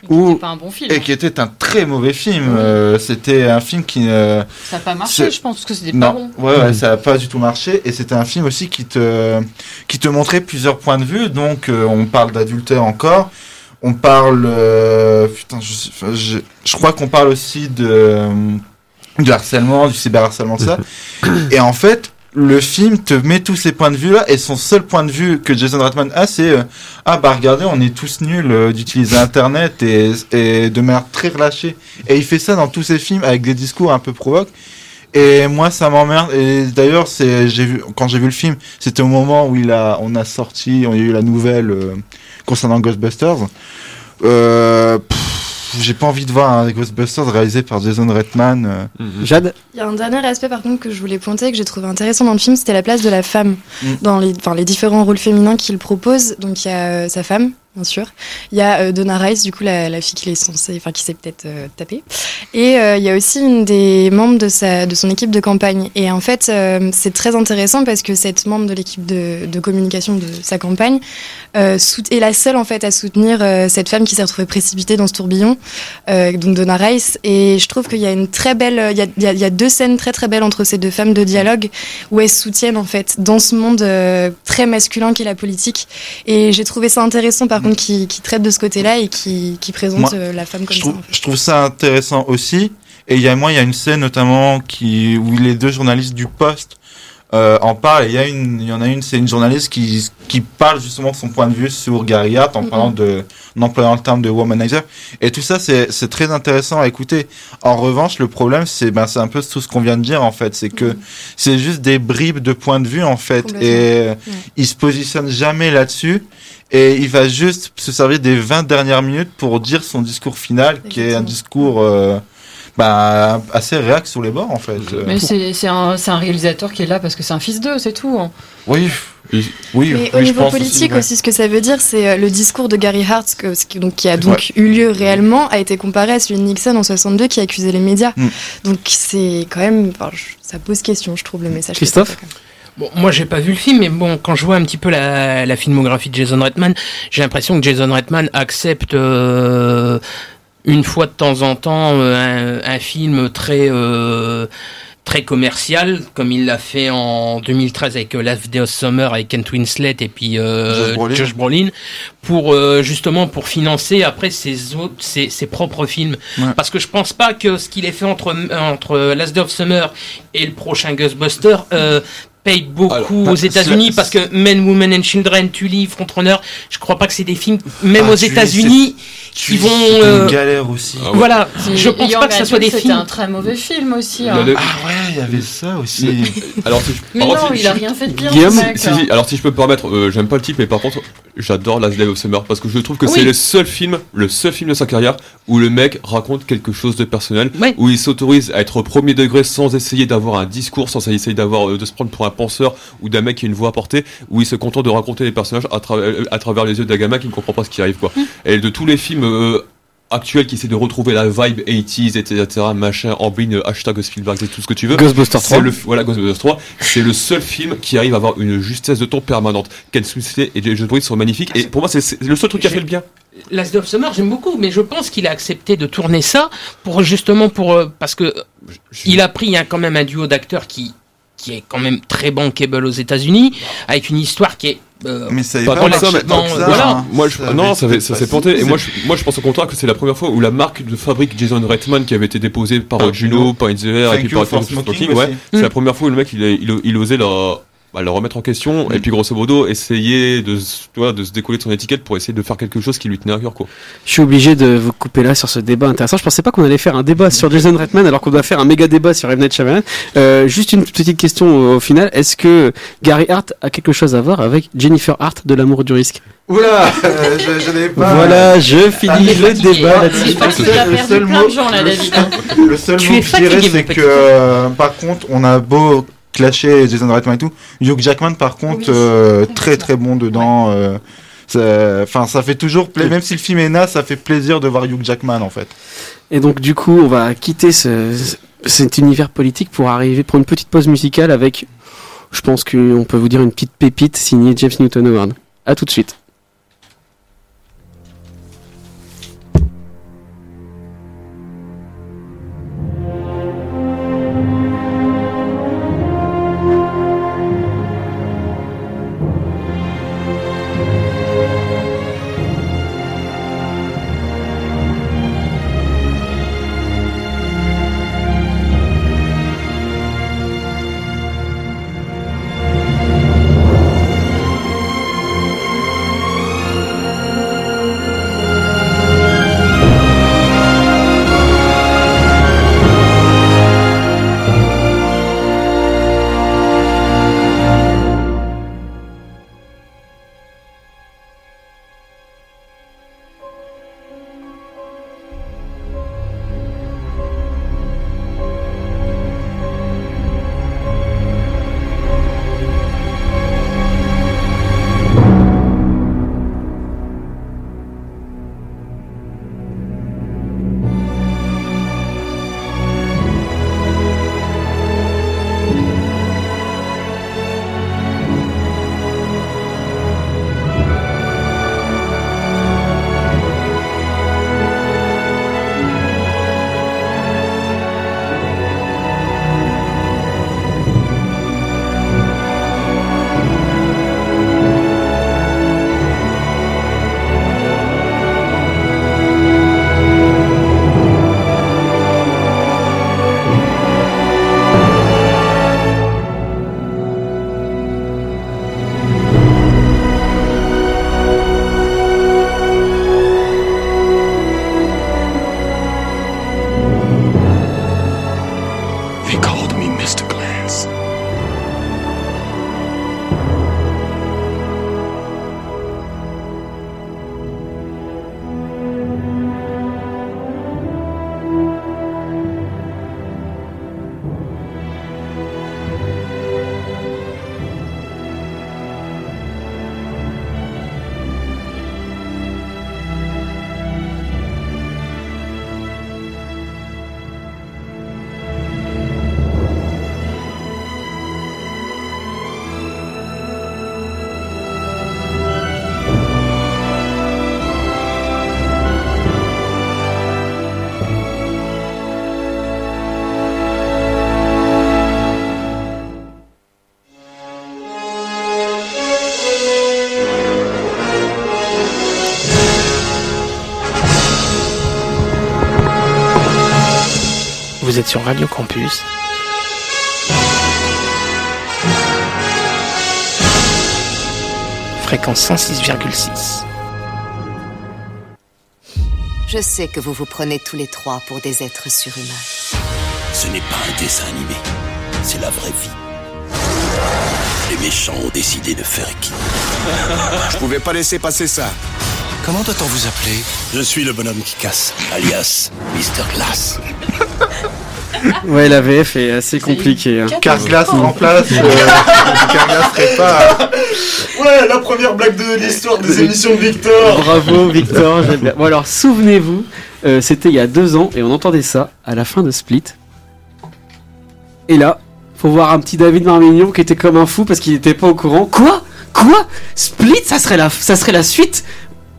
Où, pas un bon film. Et qui était un très mauvais film. Euh, c'était un film qui. euh, Ça n'a pas marché, je pense, parce que c'était pas bon. ouais, ouais, ça n'a pas du tout marché. Et c'était un film aussi qui te, qui te montrait plusieurs points de vue. Donc, euh, on parle d'adultère encore. On parle. euh, putain, je, je, je crois qu'on parle aussi de, euh, du harcèlement, du cyberharcèlement, de ça. et en fait. Le film te met tous ces points de vue là et son seul point de vue que Jason Reitman a c'est euh, ah bah regardez on est tous nuls euh, d'utiliser internet et, et de manière très relâchée et il fait ça dans tous ses films avec des discours un peu provoques et moi, ça m'emmerde. Et d'ailleurs, c'est, j'ai vu, quand j'ai vu le film, c'était au moment où il a, on a sorti, on y a eu la nouvelle euh, concernant Ghostbusters. Euh, j'ai pas envie de voir un Ghostbusters réalisé par Jason Reitman. euh. Jade Il y a un dernier aspect par contre que je voulais pointer et que j'ai trouvé intéressant dans le film, c'était la place de la femme Mm. dans les différents rôles féminins qu'il propose. Donc il y a euh, sa femme, bien sûr. Il y a euh, Donna Rice, du coup la, fille qu'il est censé, enfin qui s'est peut-être euh, tapée. Et euh, il y a aussi une des membres de sa, de son équipe de campagne. Et en fait, euh, c'est très intéressant parce que cette membre de l'équipe de, communication de sa campagne est la seule en fait à soutenir cette femme qui s'est retrouvée précipitée dans ce tourbillon, donc Donna Rice. Et je trouve qu'il y a une très belle, il y a, il y a- deux scènes très très belles entre ces deux femmes de dialogue où elles soutiennent en fait dans ce monde très masculin qu'est la politique. Et j'ai trouvé ça intéressant par contre qui, qui traite de ce côté-là et qui, qui présente Moi, euh, la femme comme je ça. trouve, je trouve ça intéressant aussi. Et il y a moi, il y a une scène notamment qui où les deux journalistes du Poste euh, en parlent. Et il y a une, il y en a une, c'est une journaliste qui qui parle justement de son point de vue sur Gary Hart en parlant de, en employant le terme de womanizer. Et tout ça, c'est c'est très intéressant à écouter. En revanche, le problème, c'est ben c'est un peu tout ce qu'on vient de dire en fait, c'est que c'est juste des bribes de point de vue en fait. Et euh, Ouais. il se positionne jamais là-dessus. Et il va juste se servir des 20 dernières minutes pour dire son discours final, qui est un discours euh, bah, assez réac sur les bords, en fait. Euh, Mais c'est c'est un, c'est un réalisateur qui est là parce que c'est un fils d'eux, c'est tout. hein. Oui, oui, oui, Mais oui, au niveau politique ouais. aussi, ce que ça veut dire, c'est euh, le discours de Gary Hart, que, qui, donc, qui a donc eu lieu réellement, a été comparé à celui de Nixon en 62 qui accusait les médias. Mm. Donc c'est quand même, enfin, je- ça pose question, je trouve, le message. Christophe Bon, moi j'ai pas vu le film, mais bon, quand je vois un petit peu la, la filmographie de Jason Reitman, j'ai l'impression que Jason Reitman accepte euh, une fois de temps en temps euh, un, un film très euh, très commercial, comme il l'a fait en 2013 avec euh, Last Day of Summer avec Kent Winslet et puis euh, Josh Brolin. Josh Brolin, pour euh, justement pour financer après ses autres ses, ses propres films. Ouais. Parce que je pense pas que ce qu'il ait fait entre entre Last Day of Summer et le prochain Ghostbuster euh, paye beaucoup Alors, aux États-Unis parce que Men, Women and Children, Tully, Frontrunner, je crois pas que c'est des films même Ah, aux États-unis qui vont euh, une galère aussi. Ah ouais. voilà, je pense pas que ça soit des films C'était un très mauvais film aussi. Hein. le- Ah ouais, il y avait ça aussi. Alors, si je- Mais non, si- il a rien fait de bien. Guillaume, ce Si, si, alors si je peux me permettre, euh, j'aime pas le type, mais par contre, j'adore Last Day of Summer parce que je trouve que Oui. c'est le seul film, le seul film de sa carrière où le mec raconte quelque chose de personnel, Ouais. où il s'autorise à être au premier degré sans essayer d'avoir un discours, sans essayer d'avoir euh, de se prendre pour un penseur ou d'un mec qui a une voix à porter, où il se contente de raconter les personnages à, tra- à travers les yeux d'un gamin qui ne comprend pas ce qui arrive quoi. Et de tous les films euh, actuels qui essaient de retrouver la vibe 80s, etc., machin, Ambline, euh, hashtag Spielberg, et tout ce que tu veux. Ghostbusters 3. C'est le, voilà, Ghostbusters 3, c'est le seul film qui arrive à avoir une justesse de ton permanente. Ken Winslet et James Brolin sont magnifiques, et pour moi, c'est- le seul truc qui a fait le bien. Last of Summer, j'aime beaucoup, mais je pense qu'il a accepté de tourner ça pour justement pour euh, parce que il a pris hein, quand même un duo d'acteurs qui qui est quand même très bankable aux États-Unis, avec une histoire qui est euh, Mais ça Pas que ça, marché mais tant non, que ça, voilà. hein. Moi, je, Ça non, ça, s'est planté. Et moi, je, moi, je pense au contraire que c'est la première fois où la marque de fabrique Jason Reitman qui avait été déposée par euh, Juno, par In the Air et puis par smoking Smoking, ouais. C'est Mm. la première fois où le mec il, a- il, il osait la, bah, la remettre en question et puis grosso modo essayer de, se- tu vois, de se décoller de son étiquette pour essayer de faire quelque chose qui lui tenait à cœur quoi. Je suis obligé de vous couper là sur ce débat intéressant. Je pensais pas qu'on allait faire un débat sur Jason Reitman alors qu'on doit faire un méga débat sur. Night Shyamalan. Euh, juste une petite question au final. Est-ce que Gary Hart a quelque chose à voir avec Jennifer Hart de l'amour du risque? Oula, euh, je, je l'ai pas. Voilà, je finis Ah, le fatigué, débat hein. là-dessus. Je pense Le le seul mot- le. Le seul mot que je dirais, c'est que, euh, par contre, on a beau clasher Jason Reitman et tout, Hugh Jackman, par contre, Oui, euh, très très bon dedans. euh, ça- Enfin, ça fait toujours plaisir, même si le film est naze, ça fait plaisir de voir Hugh Jackman en fait. Et donc du coup, on va quitter ce, cet univers politique pour arriver pour une petite pause musicale avec, je pense qu'on peut vous dire une petite pépite signée James Newton Howard. À tout de suite. Êtes sur Radio Campus. Fréquence 106,6. Je sais que vous vous prenez tous les trois pour des êtres surhumains. Ce n'est pas un dessin animé, c'est la vraie vie. Les méchants ont décidé de faire équipe. Je pouvais pas laisser passer ça. Comment doit-on vous appeler? Je suis le bonhomme qui casse, alias Mr. Glass. Ouais, la VF est assez compliquée. Hein. Carglass remplace. Euh, Carglass répare. Ouais, la première blague de l'histoire des émissions de Victor. Bravo Victor, j'aime bien. Bon alors souvenez-vous, euh, c'était il y a deux ans et on entendait ça à la fin de Split. Et là, faut voir un petit David Marmignon qui était comme un fou parce qu'il n'était pas au courant. Quoi? Quoi? Split, ça serait la, ça serait la suite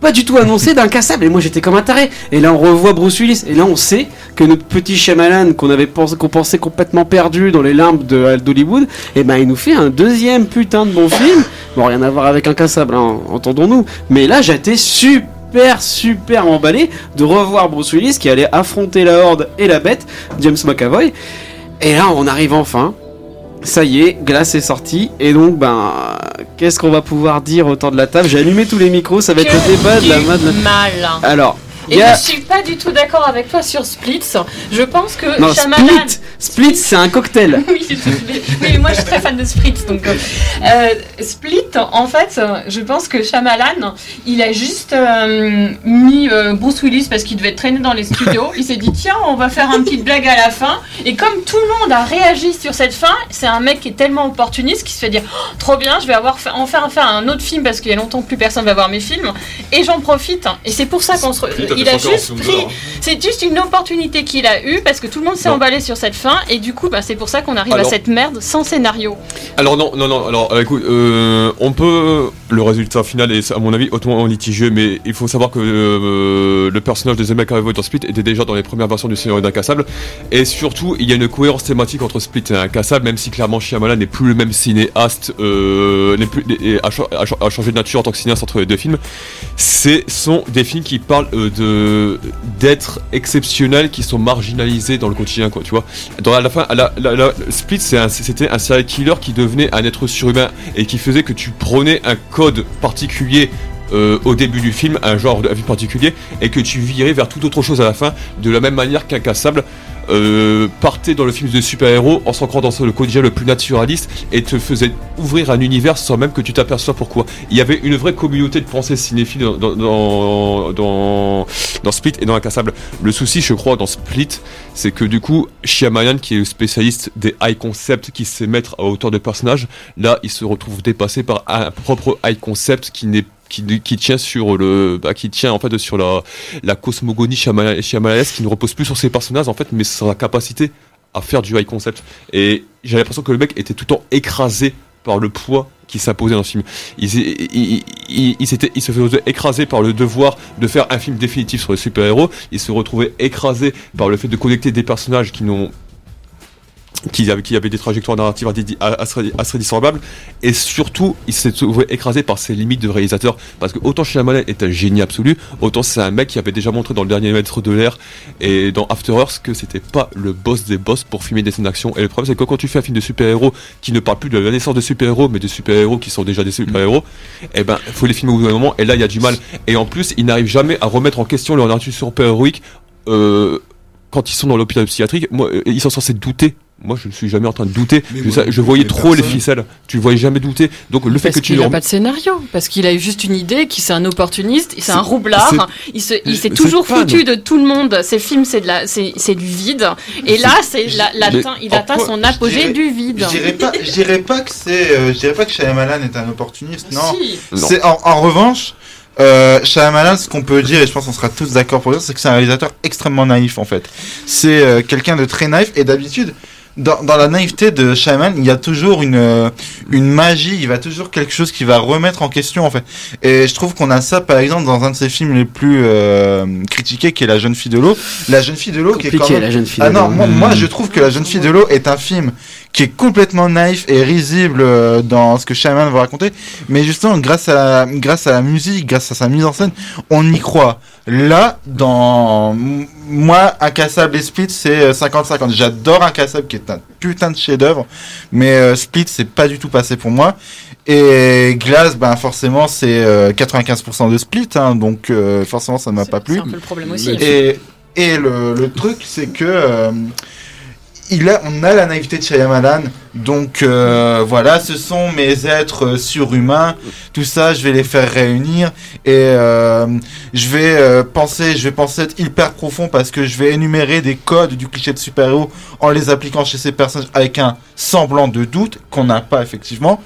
pas du tout annoncé d'incassable et moi j'étais comme un taré. Et là on revoit Bruce Willis. Et là on sait que notre petit Shyamalan qu'on avait pensé, pensait complètement perdu dans les limbes de d'Hollywood et ben il nous fait un deuxième putain de bon film. Bon rien à voir avec incassable hein, entendons-nous. Mais là j'étais super super emballé de revoir Bruce Willis qui allait affronter la horde et la bête James McAvoy. Et là on arrive enfin ça y est, Glace est sorti et donc ben qu'est-ce qu'on va pouvoir dire autour de la table? J'ai allumé tous les micros, ça va être le débat de la main de la... mal? Alors, Et a- je suis pas du tout d'accord avec toi sur Splits. Je pense que non, Shyamalan... Split, Split, c'est un cocktail. oui, mais- moi je suis très fan de Spritz. Donc, euh, euh, Split, en fait, je pense que Shyamalan, il a juste euh, mis euh, Bruce Willis parce qu'il devait traîner dans les studios. il s'est dit tiens, on va faire une petite blague à la fin. Et comme tout le monde a réagi sur cette fin, c'est un mec qui est tellement opportuniste qui se fait dire Oh, trop bien, je vais avoir fait, en faire, faire un autre film parce qu'il y a longtemps que plus personne va voir mes films. Et j'en profite. Et c'est pour ça qu'on se. Il a juste pris. d'or. C'est juste une opportunité qu'il a eue parce que tout le monde s'est emballé sur cette fin. Et du coup, bah, c'est pour ça qu'on arrive à cette merde sans scénario. Alors non, non, non. Alors euh, écoute, euh, on peut le résultat final est à mon avis hautement litigieux, mais il faut savoir que euh, le personnage de The McAvoy dans Split était déjà dans les premières versions du Seigneur d'Incassable, et surtout il y a une cohérence thématique entre Split et Incassable, même si clairement Shyamalan n'est plus le même cinéaste, euh, plus a, cha- a cha- a changé de nature en tant que cinéaste entre les deux films. C'est sont des films qui parlent euh, d'êtres exceptionnels qui sont marginalisés dans le quotidien, quoi. Tu vois. Dans la fin, Split, c'est un- c'était un serial killer qui devenait un être surhumain et qui faisait que tu prenais un code particulier. euh, au début du film, un genre de vie particulier, et que tu virais vers toute autre chose à la fin, de la même manière qu'Incassable euh, partait dans le film de super-héros en s'ancrant dans le quotidien le plus naturaliste et te faisait ouvrir un univers sans même que tu t'aperçoives pourquoi. Il y avait une vraie communauté de pensée cinéphile dans, Split et dans Incassable. Le souci, je crois, dans Split, c'est que du coup, Shyamalan, qui est le spécialiste des high concepts qui sait mettre à hauteur de personnages, là, il se retrouve dépassé par un propre high concept qui n'est qui, tient sur le bah, qui tient en fait sur la, la cosmogonie Shyamalanesque qui ne repose plus sur ses personnages en fait mais sur sa capacité à faire du high concept et j'ai l'impression que le mec était tout le temps écrasé par le poids qui s'imposait dans le film. Il, il, il se faisait écraser par le devoir de faire un film définitif sur les super-héros. Il se retrouvait écrasé par le fait de connecter des personnages qui n'ont qui avaient, qui avaient des trajectoires narratives assez, dissemblables. Et surtout il s'est trouvé écrasé par ses limites de réalisateur parce que autant Shyamalan est un génie absolu autant c'est un mec qui avait déjà montré dans le dernier maître de l'air et dans After Earth que c'était pas le boss des boss pour filmer des scènes d'action. Et le problème c'est que quand tu fais un film de super-héros qui ne parle plus de la naissance de super-héros mais de super-héros qui sont déjà des super-héros et ben faut les filmer au bout d'un moment. Et là il y a du mal. Et en plus il n'arrive jamais à remettre en question leur nature super-héroïque euh, quand ils sont dans l'hôpital psychiatrique, moi, euh, ils sont censés douter. Moi, je ne suis jamais en train de douter. Mais Je, moi, sa- je voyais trop les ficelles. Tu le voyais jamais douter. Donc, le fait Parce que tu le n'a rem- pas de scénario, parce qu'il a eu juste une idée, qu'il c'est un opportuniste, c'est un roublard, il se- il s'est toujours foutu de- tout le monde. Ses films, c'est de la, c'est c'est du vide, et là, c'est la- l'atteint- il atteint quoi- son apogée dirais- du vide. Je dirais pas, je dirais pas que c'est, euh, je dirais pas que Shyamalan est un opportuniste. Non. Si. C'est en, en revanche, euh, Shyamalan, ce qu'on peut dire et je pense qu'on sera tous d'accord pour dire, c'est que c'est un réalisateur extrêmement naïf en fait. C'est euh, quelqu'un de très naïf et d'habitude. Dans, dans la naïveté de Shyamalan, il y a toujours une euh, une magie, il va toujours quelque chose qui va remettre en question en fait. Et je trouve qu'on a ça par exemple dans un de ses films les plus euh, critiqués qui est La jeune fille de l'eau. La jeune fille de l'eau qui est quand même... La jeune fille Ah de non, l'eau. moi, moi, je trouve que La jeune fille de l'eau est un film qui est complètement naïf et risible euh, dans ce que Shyamalan va raconter, mais justement grâce à la, grâce à la musique, grâce à sa mise en scène, on y croit. Là, dans moi, Incassable et Split, c'est euh, 50-50. J'adore Incassable qui est un putain de chef-d'œuvre, mais euh, Split, c'est pas du tout passé pour moi. Et Glass, ben forcément, c'est euh, 95% de Split, hein, donc euh, forcément, ça ne m'a pas plu. un peu le problème aussi. Et, et le, le truc, c'est que euh, il a, on a la naïveté de Shyamalan, donc euh, voilà, ce sont mes êtres euh, surhumains, tout ça, je vais les faire réunir et euh, je vais penser, je vais penser être hyper profond parce que je vais énumérer des codes du cliché de super-héros en les appliquant chez ces personnages avec un semblant de doute qu'on n'a pas effectivement.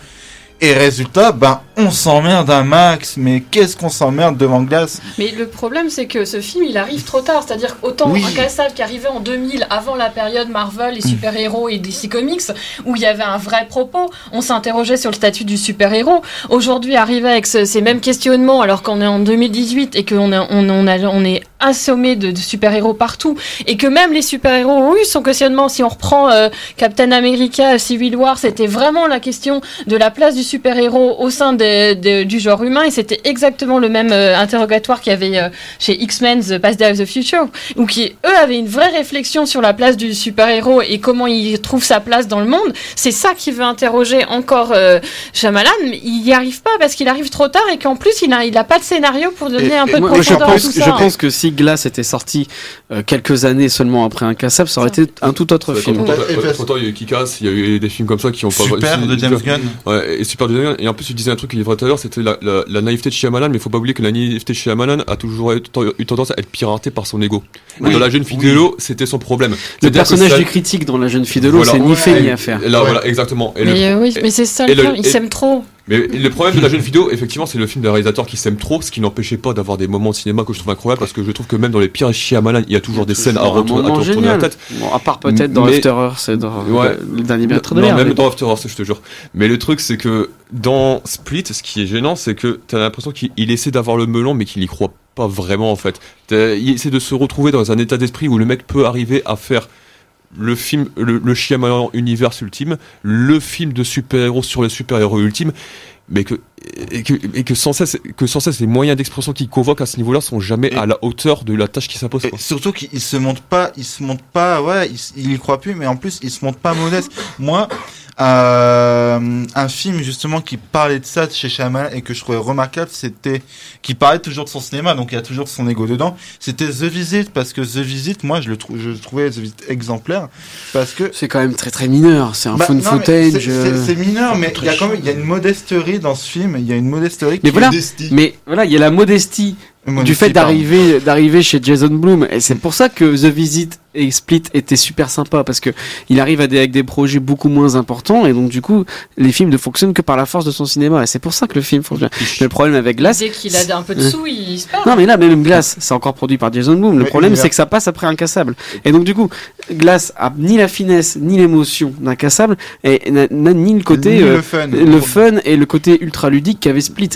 Et résultat, ben, on s'emmerde un max, mais qu'est-ce qu'on s'emmerde devant Glace Mais le problème, c'est que ce film, il arrive trop tard. C'est-à-dire autant Oui. Incassable qui arrivait en 2000, avant la période Marvel, Mm. les super-héros et DC Comics, où il y avait un vrai propos, on s'interrogeait sur le statut du super-héros. Aujourd'hui, arriver avec ce- ces mêmes questionnements, alors qu'on est en 2018 et qu'on est, on, on est assommé de, de super-héros partout, et que même les super-héros ont eu son questionnement. Si on reprend euh, Captain America, Civil War, c'était vraiment la question de la place du super-héros au sein des- des- du genre humain, et c'était exactement le même euh, interrogatoire qu'il y avait euh, chez X-Men The Past Day of the Future, où qui, eux, avaient une vraie réflexion sur la place du super-héros et comment il trouve sa place dans le monde. C'est ça qui veut interroger encore euh, Shyamalan, mais il n'y arrive pas parce qu'il arrive trop tard et qu'en plus, il n'a il a pas de scénario pour donner un peu de moi, je profondeur à pense, tout je ça. pense que si Glass était sorti euh, quelques années seulement après Incassable, ça aurait été un tout autre film. Pourtant, il y a eu Kick-Ass, il y a eu des films comme ça qui ont pas. Super de James Gunn. Ouais, et Super. Et en plus, tu disais un truc qu'il est vrai tout à l'heure, c'était la, la, la naïveté de Shyamalan, mais il faut pas oublier que la naïveté de Shyamalan a toujours eu eu tendance à être piratée par son ego. Oui. Dans la jeune fille de l'eau, c'était son problème. Le personnage ça- du critique dans La jeune fille de l'eau, Voilà. c'est ni fait ni à faire. et Là, voilà, exactement. Et le- Mais euh, oui, mais c'est ça et le il s'aime trop. Mais le problème de la jeune vidéo, effectivement, c'est le film d'un réalisateur qui s'aime trop, ce qui n'empêchait pas d'avoir des moments de cinéma que je trouve incroyables, parce que je trouve que même dans les pires Shyamalan, il y a toujours des scènes à retourner, à retourner la tête. Bon, à part peut-être dans Mais- After Earth et dans Ouais. le dernier Non, même mais- dans After Earth, je te jure. Mais le truc, c'est que dans Split, ce qui est gênant, c'est que t'as l'impression qu'il il essaie d'avoir le melon, mais qu'il y croit pas vraiment, en fait. Il essaie de se retrouver dans un état d'esprit où le mec peut arriver à faire le film, le, le Shyamalan univers ultime, le film de super-héros sur les super-héros ultimes, mais que, et que, et que sans cesse, que sans cesse les moyens d'expression qu'il convoque à ce niveau-là sont jamais à la hauteur de la tâche qui s'impose. Surtout qu'il se montre pas, il se montre pas, ouais, il, s- il y croit plus, mais en plus il se montre pas modeste. Moi, euh, un film justement qui parlait de ça de chez Shyamalan et que je trouvais remarquable, c'était qui parlait toujours de son cinéma, donc il y a toujours son ego dedans. C'était The Visit parce que The Visit, moi je le trouve, je trouvais The Visit exemplaire parce que c'est quand même très très mineur. C'est un Bah, mais footage. c'est- euh, mineur, mais il y a quand même il y a une modesterie dans ce film. Il y a une modesterie. Mais qui voilà, est modestie. mais voilà, il y a la modestie Du fait d'arriver d'arriver chez Jason Blum et c'est pour ça que The Visit et Split étaient super sympas parce que il arrive à des, avec des projets beaucoup moins importants et donc du coup les films ne fonctionnent que par la force de son cinéma et c'est pour ça que le film fonctionne. Le problème avec Glass, Dès qu'il a un peu de Euh. sous, il se perd. non mais là même Glass c'est encore produit par Jason Blum. Le Mais problème c'est que ça passe après Incassable et donc du coup Glass a ni la finesse ni l'émotion d'Incassable et n'a ni le côté Ni euh, le fun. le fun et le côté ultra ludique qu'avait Split.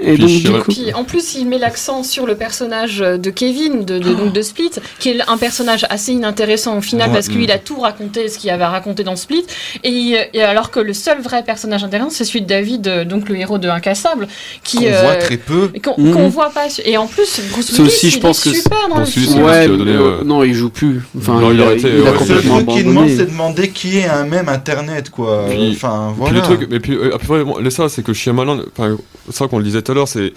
Et donc, du coup- Puis en plus, il met l'accent sur le personnage de Kevin, de, de, donc de Split, qui est un personnage assez inintéressant au final Ouais, parce qu'il mm. a tout raconté ce qu'il avait raconté dans Split. Et, et alors que le seul vrai personnage intéressant, c'est celui de David, euh, donc le héros de Incassable, qui Qu'on euh, voit très peu. et Qu'on Mhm. qu'on voit pas. Et en plus, Bruce C'est Willis, aussi, je il pense est que super dans le film. Ouais, qui a donné, euh, euh, non, il joue plus. Enfin, Non, il il, a a, arrêté, il a ouais. Le complètement truc qu'il demande, c'est demander qui est un même Internet, quoi. Puis- enfin, Puis voilà. le truc, mais puis euh, après, bon, ça, c'est que Shyamalan, enfin, ça qu'on le disait tout à l'heure, c'est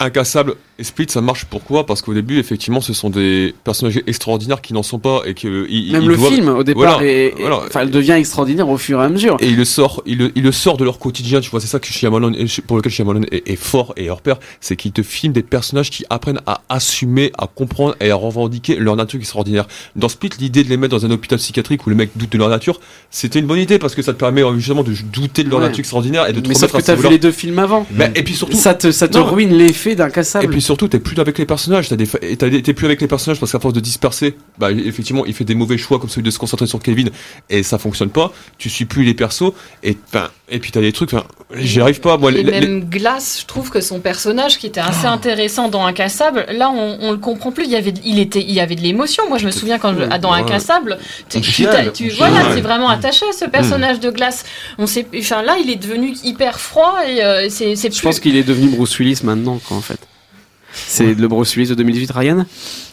Incassable et Split, ça marche pourquoi? Parce qu'au début, effectivement, ce sont des personnages extraordinaires qui n'en sont pas et que ils- Même ils le doivent- film, au départ, Voilà, est- voilà. enfin, elle devient extraordinaire au fur et à mesure. Et il le sort, il le, il le sort de leur quotidien, tu vois, c'est ça que Shyamalan, pour lequel Shyamalan est, est fort et hors pair, c'est qu'il te filme des personnages qui apprennent à assumer, à comprendre et à revendiquer leur nature extraordinaire. Dans Split, l'idée de les mettre dans un hôpital psychiatrique où le mec doute de leur nature, c'était une bonne idée parce que ça te permet euh, justement de douter de leur Ouais. nature extraordinaire et de te Mais sauf que t'as vu les deux films avant. Bah, et puis surtout, ça te, ça te Non. ruine d'Incassable. et puis surtout, t'es plus avec les personnages. T'as des, fa- et t'as des- t'es plus avec les personnages parce qu'à force de disperser, bah effectivement, il fait des mauvais choix comme celui de se concentrer sur Kevin et ça fonctionne pas. Tu suis plus les persos et enfin, et puis t'as des trucs. J'y arrive pas. Moi, et les- les- même Glass, je trouve que son personnage, qui était assez intéressant dans Incassable, là on, on le comprend plus. Il y avait, il était, il y avait de l'émotion. Moi, je me souviens quand je- dans Ouais. Incassable, tu, tu tu- on voilà, t'es vraiment attaché à ce personnage de Glass. On sait, enfin là, il est devenu hyper froid et euh, c'est, c'est Je pense qu'il est devenu Bruce Willis maintenant, quoi, en fait. C'est le Bruce Willis de 2018, Ryan?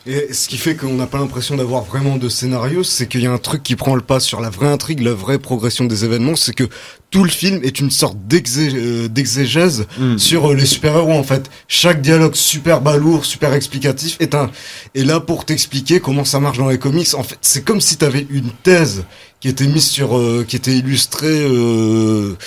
Et ce qui fait qu'on n'a pas l'impression d'avoir vraiment de scénario, c'est qu'il y a un truc qui prend le pas sur la vraie intrigue, la vraie progression des événements, c'est que tout le film est une sorte euh, d'exégèse sur euh, les super-héros en fait. Chaque dialogue super balourd, super explicatif est un est là pour t'expliquer comment ça marche dans les comics. En fait, c'est comme si t'avais une thèse qui était mise sur euh, qui était illustrée euh,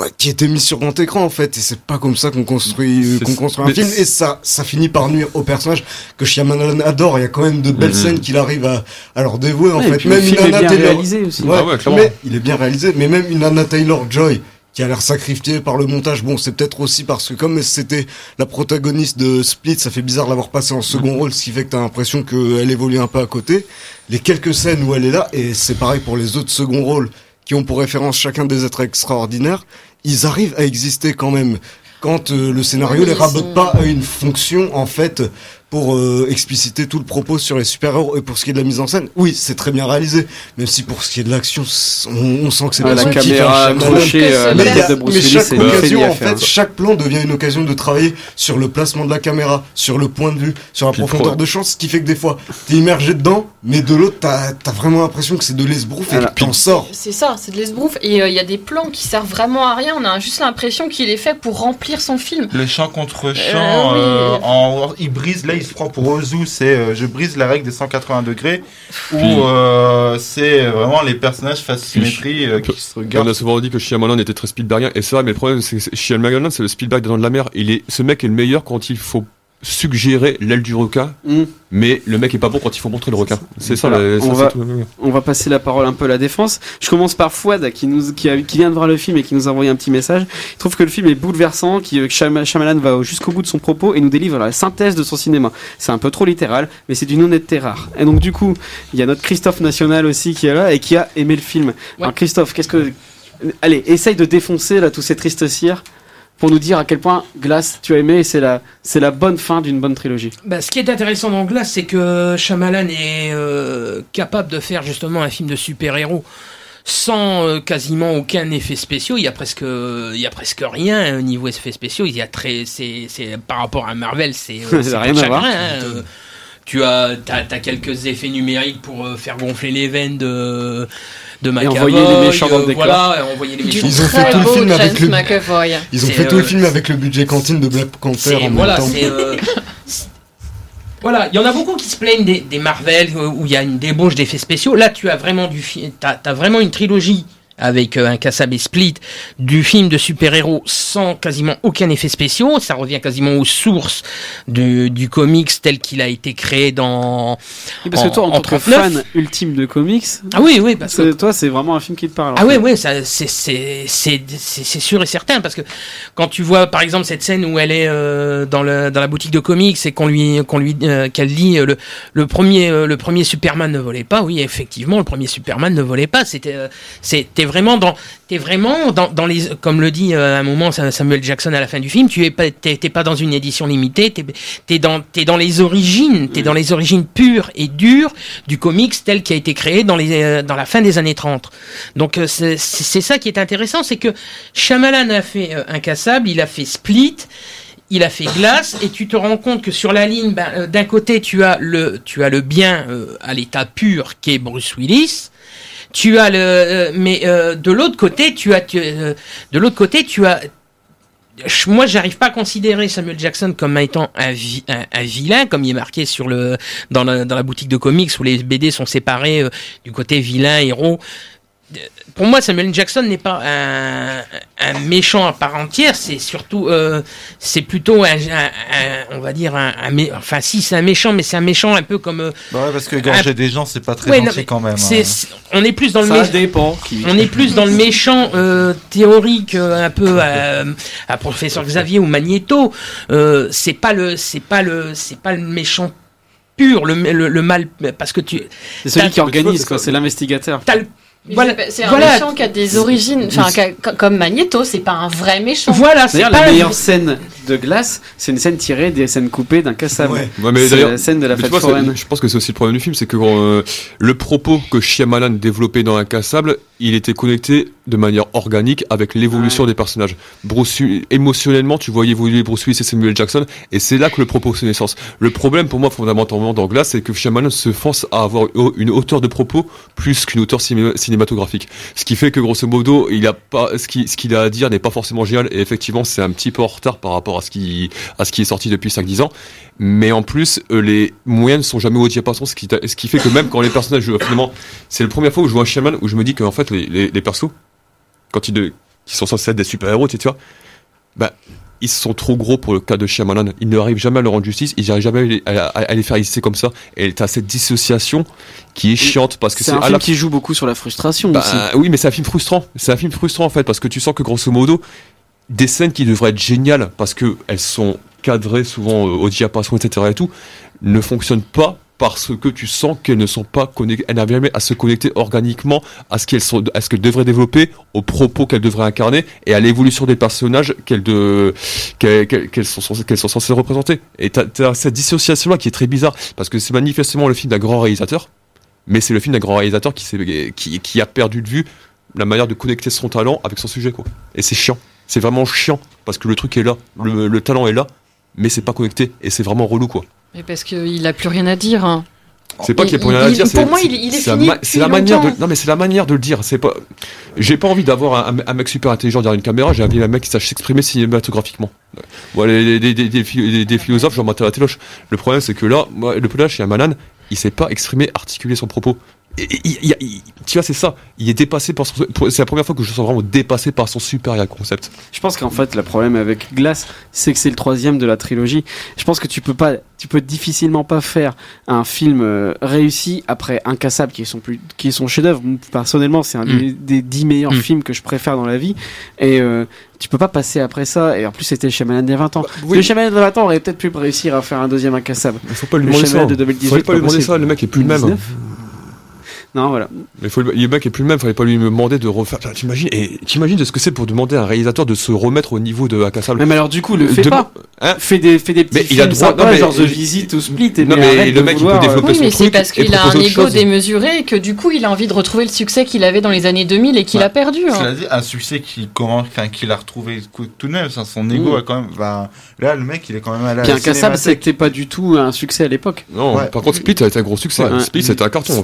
ouais, qui était mise sur grand écran en fait et c'est pas comme ça qu'on construit euh, qu'on construit un film et ça ça finit par nuire au personnage que Shyamalan adore il y a quand même de belles Mhm. scènes qu'il arrive à, à leur dévouer en Ouais, fait même une est Anna bien Taylor réalisé aussi. Ouais, Ah ouais, clairement. mais il est bien réalisé mais même une Anna Taylor Joy qui a l'air sacrifiée par le montage. Bon, c'est peut-être aussi parce que comme c'était la protagoniste de Split, ça fait bizarre de l'avoir passée en second rôle, ce qui fait que t'as l'impression qu'elle évolue un peu à côté. Les quelques scènes où elle est là, et c'est pareil pour les autres second rôles qui ont pour référence chacun des êtres extraordinaires, ils arrivent à exister quand même. Quand euh, le scénario Oui, les rabote sont- pas à une fonction en fait pour euh, expliciter tout le propos sur les super-héros et pour ce qui est de la mise en scène, oui, c'est très bien réalisé. Même si pour ce qui est de l'action, on, on sent que c'est Ah, pas la caméra accrochée, euh, mais, la tête de Bruce mais chaque occasion, à en fait, chaque plan devient une occasion de travailler sur le placement de la caméra, sur le point de vue, sur la Puis profondeur pro- de champ, ce qui fait que des fois, t'es immergé dedans, mais de l'autre, t'as as vraiment l'impression que c'est de l'esbrouf et Alors, que t'en sors. C'est ça, c'est de l'esbrouf. Et euh, il y a des plans qui servent vraiment à rien. On a juste l'impression qu'il est fait pour remplir son film. Le chant contre chant, Euh, oui. en, il brise, là il se prend pour Ozu, c'est euh, je brise la règle des 180 degrés, Puis- euh, c'est vraiment les personnages face symétrie euh, qui se On regardent. a souvent dit que Shyamalan était très Spielbergien, et c'est vrai, mais le problème, c'est que Shyamalan, c'est le Spielberg des Dents de la Mer. Il est, ce mec est le meilleur quand il faut suggérer l'aile du requin, Mm. mais le mec est pas bon quand il faut montrer le requin. C'est ça, Voilà, la- ça, on, va, tout. on va passer la parole un peu à la défense. Je commence par Fouad qui, nous, qui, a- qui vient de voir le film et qui nous a envoyé un petit message. Il trouve que le film est bouleversant, qui- que Shyam- Shyamalan va jusqu'au bout de son propos et nous délivre la synthèse de son cinéma. C'est un peu trop littéral, mais c'est d'une honnêteté rare. Et donc du coup, il y a notre Christophe National aussi qui est là et qui a aimé le film. Alors Christophe, qu'est-ce que... Allez, essaye de défoncer là tous ces tristes cires pour nous dire à quel point Glace tu as aimé et c'est la, c'est la bonne fin d'une bonne trilogie. Bah, ce qui est intéressant dans Glace, c'est que Shyamalan est euh, capable de faire justement un film de super-héros sans euh, quasiment aucun effet spéciaux. Il y a presque, il y a presque rien au niveau effets spéciaux. Il y a très, c'est, c'est par rapport à Marvel, c'est, euh, c'est rien à voir. hein. Euh, tu as, t'as, t'as quelques effets numériques pour faire gonfler les veines de de McAvoy, envoyer les méchants dans le euh, décor. Voilà, envoyer les méchants. Ils ont fait tout le film avec le, McAvoy. ils ont fait tout le euh, film avec le budget cantine de Black Panther en voilà, même temps. euh, voilà, il y en a beaucoup qui se plaignent des, des Marvel où il y a une débauche d'effets spéciaux. Là, tu as vraiment du, fi- t'as, t'as vraiment une trilogie avec euh, un Kassab et Split du film de super-héros sans quasiment aucun effet spéciaux. Ça revient quasiment aux sources du, du comics tel qu'il a été créé dans. Oui, parce que toi, en, tant que 39. fan ultime de comics, Ah oui, oui, parce que toi, c'est vraiment un film qui te parle. en Ah ouais, ça, c'est, sûr et certain parce que quand tu vois par exemple cette scène où elle est euh, dans, le, dans la boutique de comics et qu'on lui, qu'on lui, euh, qu'elle dit euh, le, le premier, euh, le premier Superman ne volait pas. Oui, effectivement, le premier Superman ne volait pas. C'était, euh, c'était vraiment dans, vraiment dans, les, comme le dit euh, à un moment Samuel Jackson à la fin du film, tu es pas, pas dans une édition limitée, t'es, t'es dans, dans les origines, t'es dans les origines pures et dures du comics tel qui a été créé dans les, euh, dans la fin des années 30. Donc euh, c'est, ça qui est intéressant, c'est que Shyamalan a fait Incassable, il a fait Split. Il a fait glace et tu te rends compte que sur la ligne, ben, d'un côté tu as le, tu as le bien à l'état pur qui est Bruce Willis, tu as le, euh, mais euh, de l'autre côté tu as, tu, euh, de l'autre côté tu as, moi j'arrive pas à considérer Samuel Jackson comme étant un, vi- un, un vilain comme il est marqué sur le dans la, dans la boutique de comics où les BD sont séparés euh, du côté vilain héros pour moi Samuel Jackson n'est pas un, un méchant à part entière c'est surtout euh, c'est plutôt un, un- un- on va dire un, un mé- enfin si c'est un méchant mais c'est un méchant un peu comme euh, Bah ouais, parce que égorger des gens, c'est pas très Ouais, gentil non, quand même. c'est- hein. c'est- on est plus dans le Ça mé- dépend qui- on est plus dans le méchant euh, théorique euh, un peu à, à professeur Xavier ou Magneto. Euh, c'est pas le c'est pas le c'est pas le méchant pur le, le, le mal parce que tu C'est celui qui organise, quoi. C'est l'investigateur. Voilà, c'est- un voilà. méchant qui a des origines, enfin, comme Magneto, c'est pas un vrai méchant. Voilà, c'est la meilleure scène de glace, c'est une scène tirée des scènes coupées d'un cassable. Ouais, mais c'est d'ailleurs, la scène de la fête vois, c'est- foraine. Je pense que c'est aussi le problème du film, c'est que euh, le propos que Shyamalan développait dans Incassable, il était connecté de manière organique avec l'évolution des personnages. Bruce, émotionnellement, tu voyais évoluer Bruce Willis et Samuel Jackson, et c'est là que le propos se naissance. Le problème pour moi, fondamentalement, dans Glass, c'est que Shyamalan se force à avoir une hauteur de propos plus qu'une hauteur ciné- cinématographique. Ce qui fait que, grosso modo, il a pas, ce qui- ce qu'il a à dire n'est pas forcément génial, et effectivement, c'est un petit peu en retard par rapport à ce qui, à ce qui est sorti depuis 5-10 ans. Mais en plus, euh, les moyens ne sont jamais au diapason, ce qui, ce qui fait que même quand les personnages, euh, finalement, c'est la première fois où je vois un Shyamalan où je me dis qu'en fait, les, les, persos, quand ils, de, sont censés être des super-héros, tu vois, bah, ils sont trop gros pour le cas de Shyamalan. Ils n'arrivent jamais à leur rendre justice, ils n'arrivent jamais à les, à, à- à les faire exister comme ça. Et t'as cette dissociation qui est chiante parce que C'est un à film la qui joue beaucoup sur la frustration bah, aussi. oui, mais c'est un film frustrant. C'est un film frustrant en fait parce que tu sens que grosso modo, des scènes qui devraient être géniales parce que elles sont cadrées souvent euh, au diapason, etc. et tout, ne fonctionnent pas parce que tu sens qu'elles ne sont pas connectées, elles n'arrivent jamais à se connecter organiquement à ce qu'elles devraient développer, aux propos qu'elles devraient incarner et à l'évolution des personnages qu'elles sont censées, représenter. Et t'as, cette dissociation là qui est très bizarre parce que c'est manifestement le film d'un grand réalisateur, mais c'est le film d'un grand réalisateur qui a perdu de vue la manière de connecter son talent avec son sujet quoi. Et c'est chiant. C'est vraiment chiant parce que le truc est là, le, le talent est là, mais c'est pas connecté et c'est vraiment relou quoi. Mais parce qu'il a plus rien à dire. hein. C'est pas qu'il y a Il- pour rien à il- dire. pour moi, il- il est fini C'est la manière de. Non mais c'est la manière de le dire. C'est pas. J'ai pas envie d'avoir un, un mec super intelligent derrière une caméra. J'ai envie d'un mec qui sache s'exprimer cinématographiquement. Bon, les, philosophes, j'en à la téloche. Le problème c'est que là, moi, le problème chez Amalan, il sait pas exprimer, articuler son propos. Et- et- tu vois, c'est ça. Il est dépassé par son. C'est la première fois que je me sens vraiment dépassé par son super concept. Je pense qu'en fait, le problème avec Glass, c'est que c'est le troisième de la trilogie. Je pense que tu peux pas, tu peux difficilement pas faire un film euh, réussi après Incassable, qui est son plus, qui est son chef-d'œuvre. Personnellement, c'est un Mm. des, des dix meilleurs Mm. films que je préfère dans la vie. Et euh, tu peux pas passer après ça. Et en plus, c'était le Shyamalan des 20 ans. oui. Le Shyamalan des 20 ans aurait peut-être pu réussir à faire un deuxième Incassable. Il faut pas lui Le demander ça. De 2018. Faudrait pas lui demander ça. Le mec est plus le même. 2019. Non, voilà. Mais faut, le mec est plus le même, fallait pas lui demander de refaire. T'imagines, et t'imagines de ce que c'est pour demander à un réalisateur de se remettre au niveau de Incassable. Même alors, du coup, le fais De- pas. Hein Fais des, fais des petits Mais films il a droit- sympas, non, mais- genre The Visit ou Split. Et Non, mais mais le de mec, il peut vouloir, euh, développer Oui, son mais c'est parce qu'il a un ego chose. démesuré et que du coup, il a envie de retrouver le succès qu'il avait dans les années 2000 et qu'il a perdu. hein. Cela dit, un succès qu'il qu'il a retrouvé tout neuf, hein, son ego Mm. a quand même, enfin, là, le mec, il est quand même à la cinémathèque. c'était pas du tout un succès à l'époque. Non, par contre, Split a été un gros succès. Split, c'était un carton.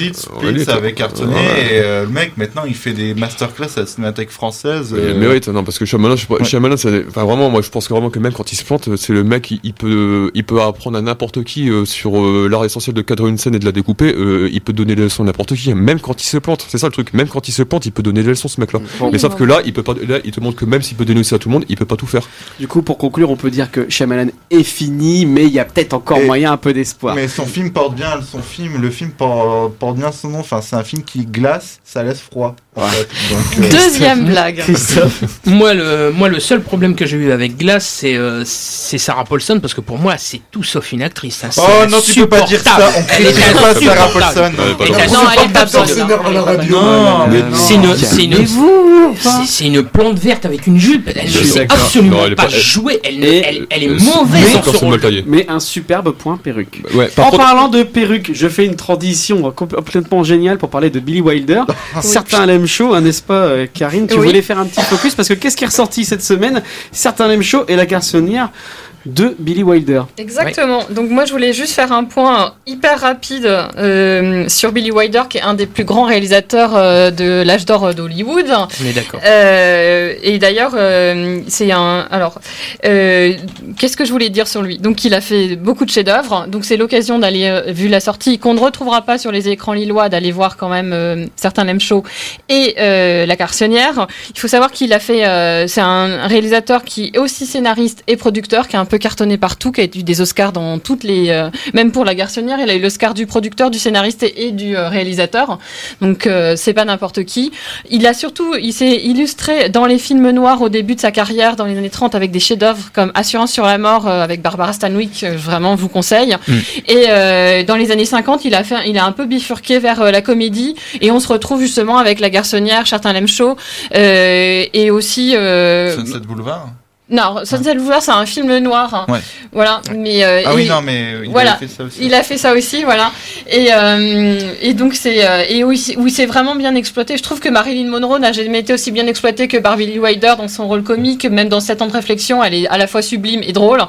Split, Euh, The Visit, ouais, Split, lui, ça avait cartonné, ouais. et euh, le mec, maintenant, il fait des masterclass à la Cinémathèque française. Il euh, mérite, non, parce que Shyamalan, je, Ouais. Shyamalan, c'est- enfin vraiment, moi je pense que vraiment que même quand il se plante, c'est le mec, il, il peut, il peut apprendre à n'importe qui euh, sur euh, l'art essentiel de cadrer une scène et de la découper. euh, il peut donner des leçons à n'importe qui, même quand il se plante. C'est ça le truc. Même quand il se plante, il peut donner des leçons ce mec-là. Oui, Mais sauf que là, il peut pas. Là, il te montre que même s'il peut donner aussi à tout le monde, il peut pas tout faire. Du coup, pour conclure, on peut dire que Shyamalan est fini, mais il y a peut-être encore Et- moyen un peu d'espoir. Mais son film porte bien, son film, le film porte, porte bien son nom. Enfin, c'est un film qui glace, ça laisse froid. en fait. Donc, euh, Deuxième blague. moi, le, moi, le seul problème que j'ai eu avec Glass, c'est euh, c'est Sarah Paulson, parce que pour moi, c'est tout sauf une actrice. hein. Oh non, tu peux pas dire ça, on Elle est critique pas Sarah. Paulson. Non, elle est non. C'est une, c'est une, plante verte avec une jupe. Elle ne absolument Non, elle est pas pas- jouer. Elle, est mauvaise dans ce rôle. Mais un superbe point perruque. En contre, parlant de perruque, je fais une transition complètement géniale pour parler de Billy Wilder. Certains l'aiment chaud, hein, n'est-ce pas, euh, Karine? Tu Oui. voulais faire un petit focus parce que qu'est-ce qui est ressorti cette semaine? Certains l'aiment chaud et la garçonnière de Billy Wilder. Exactement. Donc moi je voulais juste faire un point hyper rapide euh, sur Billy Wilder qui est un des plus grands réalisateurs euh, de l'âge d'or d'Hollywood. On est d'accord. Euh, et d'ailleurs, euh, c'est un. Alors, euh, qu'est-ce que je voulais dire sur lui? Donc, il a fait beaucoup de chefs-d'œuvre. Donc, c'est l'occasion d'aller, euh, vu la sortie, qu'on ne retrouvera pas sur les écrans lillois, d'aller voir quand même euh, certains l'aiment chaud et euh, La Carcionnière. Il faut savoir qu'il a fait. euh, c'est un réalisateur qui est aussi scénariste et producteur, qui est un peu cartonné partout, qui a eu des Oscars dans toutes les, euh, même pour La Garçonnière, il a eu l'Oscar du producteur, du scénariste et, et du euh, réalisateur. Donc euh, c'est pas n'importe qui. Il a surtout, il s'est illustré dans les films noirs au début de sa carrière, dans les années 30, avec des chefs-d'œuvre comme Assurance sur la mort euh, avec Barbara Stanwyck, que je vraiment vous conseille. Mm. Et euh, dans les années 50, il a fait, il a un peu bifurqué vers euh, la comédie, et on se retrouve justement avec La Garçonnière, l'aiment chaud, euh, et aussi. euh, Sunset Boulevard non, Sunset Boulevard, c'est un film noir. hein. Ouais. Voilà, mais euh, Ah oui, il- non, mais il voilà, avait fait ça aussi. il a fait ça aussi, voilà. Et euh, et donc c'est euh, et où il, s'est- où il s'est vraiment bien exploité. Je trouve que Marilyn Monroe n'a jamais été aussi bien exploitée que par Billy Wilder dans son rôle comique. Même dans 7 ans de réflexion, elle est à la fois sublime et drôle.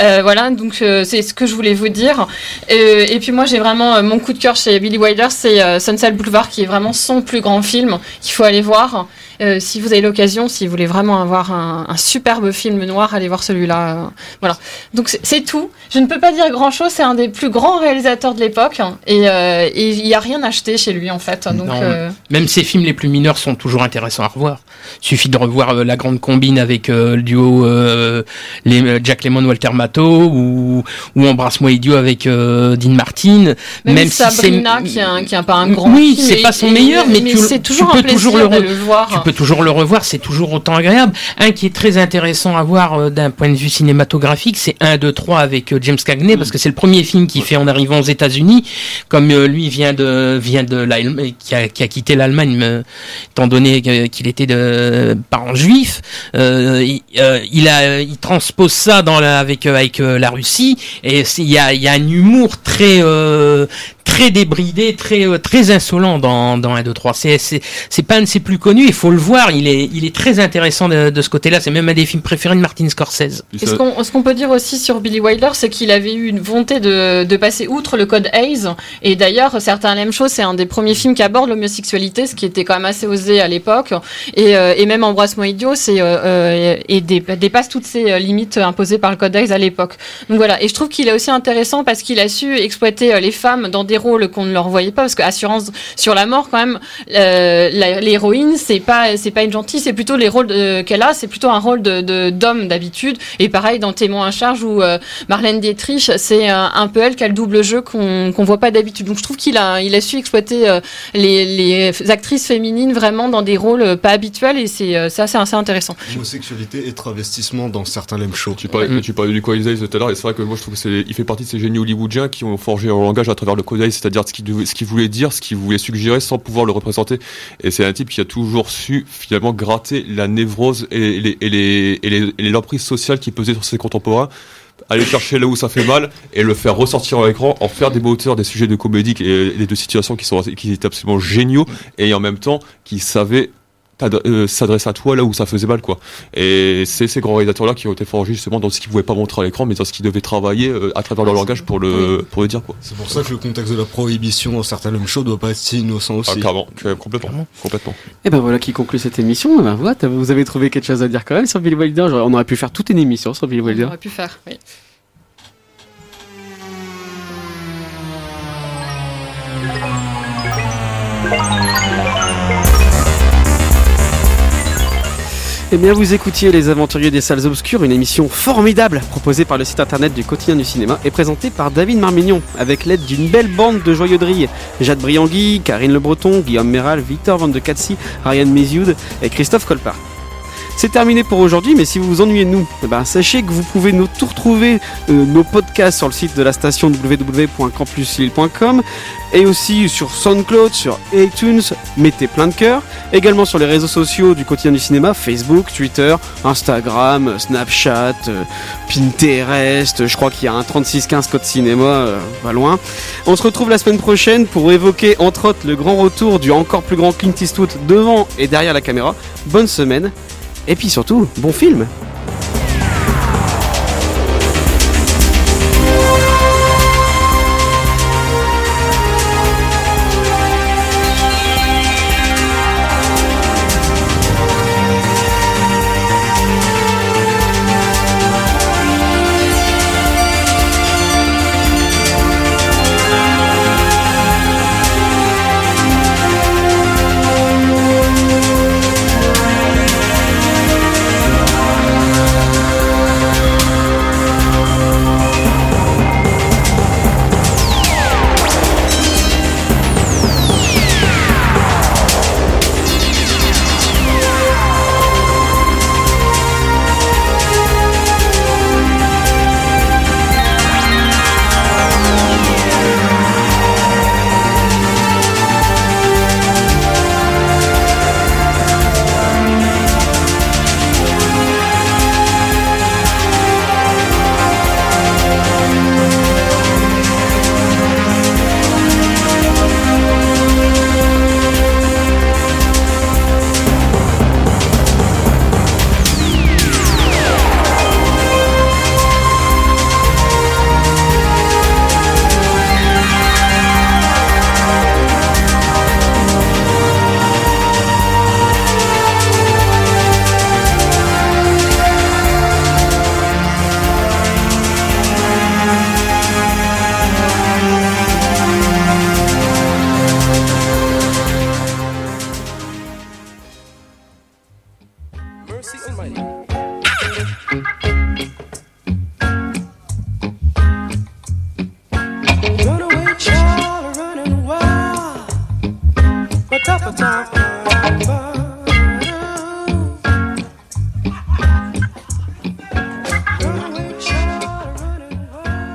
Euh, voilà, donc euh, c'est ce que je voulais vous dire. Euh, et puis moi, j'ai vraiment mon coup de cœur chez Billy Wilder, c'est Sunset Boulevard, qui est vraiment son plus grand film qu'il faut aller voir. Euh, si vous avez l'occasion, si vous voulez vraiment avoir un, un superbe film noir, allez voir celui-là. voilà. Donc c'est- tout. Je ne peux pas dire grand-chose. C'est un des plus grands réalisateurs de l'époque hein, et euh, et il n'y a rien acheté chez lui en fait. Donc Non, euh, Même ses films les plus mineurs sont toujours intéressants à revoir. Suffit de revoir La Grande Combine avec le duo euh, les, Jack Lemmon, Walter Matthau ou, ou Embrasse-moi idiot avec Dean Martin. même, si c'est- Sabrina, qui est un, qui est pas un grand oui, film, c'est pas son meilleur, mais, tu, c'est tu toujours peux toujours le, le voir. Tu toujours le revoir, c'est toujours autant agréable. Un qui est très intéressant à voir euh, d'un point de vue cinématographique, c'est 1, 2, 3 avec euh, James Cagney, parce que c'est le premier film qu'il fait en arrivant aux États-Unis. Comme euh, lui vient de vient de l'Allemagne, qui a, qui a quitté l'Allemagne, étant donné qu'il était de parents juifs, il, a il transpose ça dans avec avec la Russie et il y a y a un humour très très débridé, très euh, très insolent dans dans 1 2 3. C'est c'est c'est pas un de ses plus connus, il faut le voir, il est il est très intéressant de, de ce côté-là, c'est même un des films préférés de Martin Scorsese. Et ce qu'on ce qu'on peut dire aussi sur Billy Wilder, c'est qu'il avait eu une volonté de, de passer outre le code Hayes. Et d'ailleurs, certains l'aiment chaud, c'est un des premiers films qui aborde l'homosexualité, ce qui était quand même assez osé à l'époque. Et, euh, et même Embrasse-moi idiot, c'est euh, et dé- dépasse toutes ces limites imposées par le code Hayes à l'époque. Donc voilà. Et je trouve qu'il est aussi intéressant parce qu'il a su exploiter les femmes dans des rôles qu'on ne leur voyait pas, parce que Assurance sur la mort, quand même, euh, l'héroïne, c'est pas c'est pas une gentille, c'est plutôt les rôles de- qu'elle a, c'est plutôt un rôle de d'homme d'habitude. Et pareil dans Témoin à charge où euh, Marlène Dietrich, c'est euh, un peu elle qui a le double jeu qu'on qu'on voit pas d'habitude. Donc je trouve qu'il a il a su exploiter euh, les, les actrices féminines vraiment dans des rôles euh, pas habituels et c'est euh, ça c'est assez intéressant. Homosexualité et travestissement dans certains lem shows. Tu parlais, tu parlais du Code tout à l'heure, et c'est vrai que moi je trouve que c'est, il fait partie de ces génies hollywoodiens qui ont forgé leur langage à travers le C'est-à-dire ce qu'il, voulait dire, ce qu'il voulait suggérer sans pouvoir le représenter. Et c'est un type qui a toujours su finalement gratter la névrose et les, et les, l'emprise sociale qui pesait sur ses contemporains aller chercher là où ça fait mal et le faire ressortir à l'écran, en faire des moteurs, des sujets de comédie et, et de situations qui sont qui étaient absolument géniaux et en même temps qui savaient euh, s'adresser à toi là où ça faisait mal quoi. Et c'est ces grands réalisateurs là qui ont été forgés justement dans ce qu'ils pouvaient pas montrer à l'écran mais dans ce qu'ils devaient travailler euh, à travers leur langage pour le pour le dire quoi. C'est pour ça que le contexte de la prohibition dans certains lem shows doit pas être si innocent aussi. Ah, clairement, complètement, complètement. Et ben voilà qui conclut cette émission. Eh Ben voilà, vous avez trouvé quelque chose à dire quand même sur Billy Wilder. On aurait pu faire toute une émission sur Billy Wilder. On aurait pu faire. Oui. Eh bien, vous écoutiez Les Aventuriers des Salles Obscures, une émission formidable proposée par le site internet du quotidien du cinéma et présentée par David Marmignon, avec l'aide d'une belle bande de joyeux drilles. Jade Briangui, Karine Le Breton, Guillaume Méral, Victor Van de Catsi, Ariane Mézioud et Christophe Colpart. C'est terminé pour aujourd'hui, mais si vous vous ennuyez nous, eh ben, sachez que vous pouvez nous tout retrouver euh, nos podcasts sur le site de la station www.campuslille.com et aussi sur SoundCloud, sur iTunes, mettez plein de cœur, également sur les réseaux sociaux du quotidien du cinéma, Facebook, Twitter, Instagram, Snapchat, euh, Pinterest, je crois qu'il y a un 3615 code cinéma, euh, pas loin. On se retrouve la semaine prochaine pour évoquer entre autres le grand retour du encore plus grand Clint Eastwood devant et derrière la caméra. Bonne semaine et puis surtout, bon film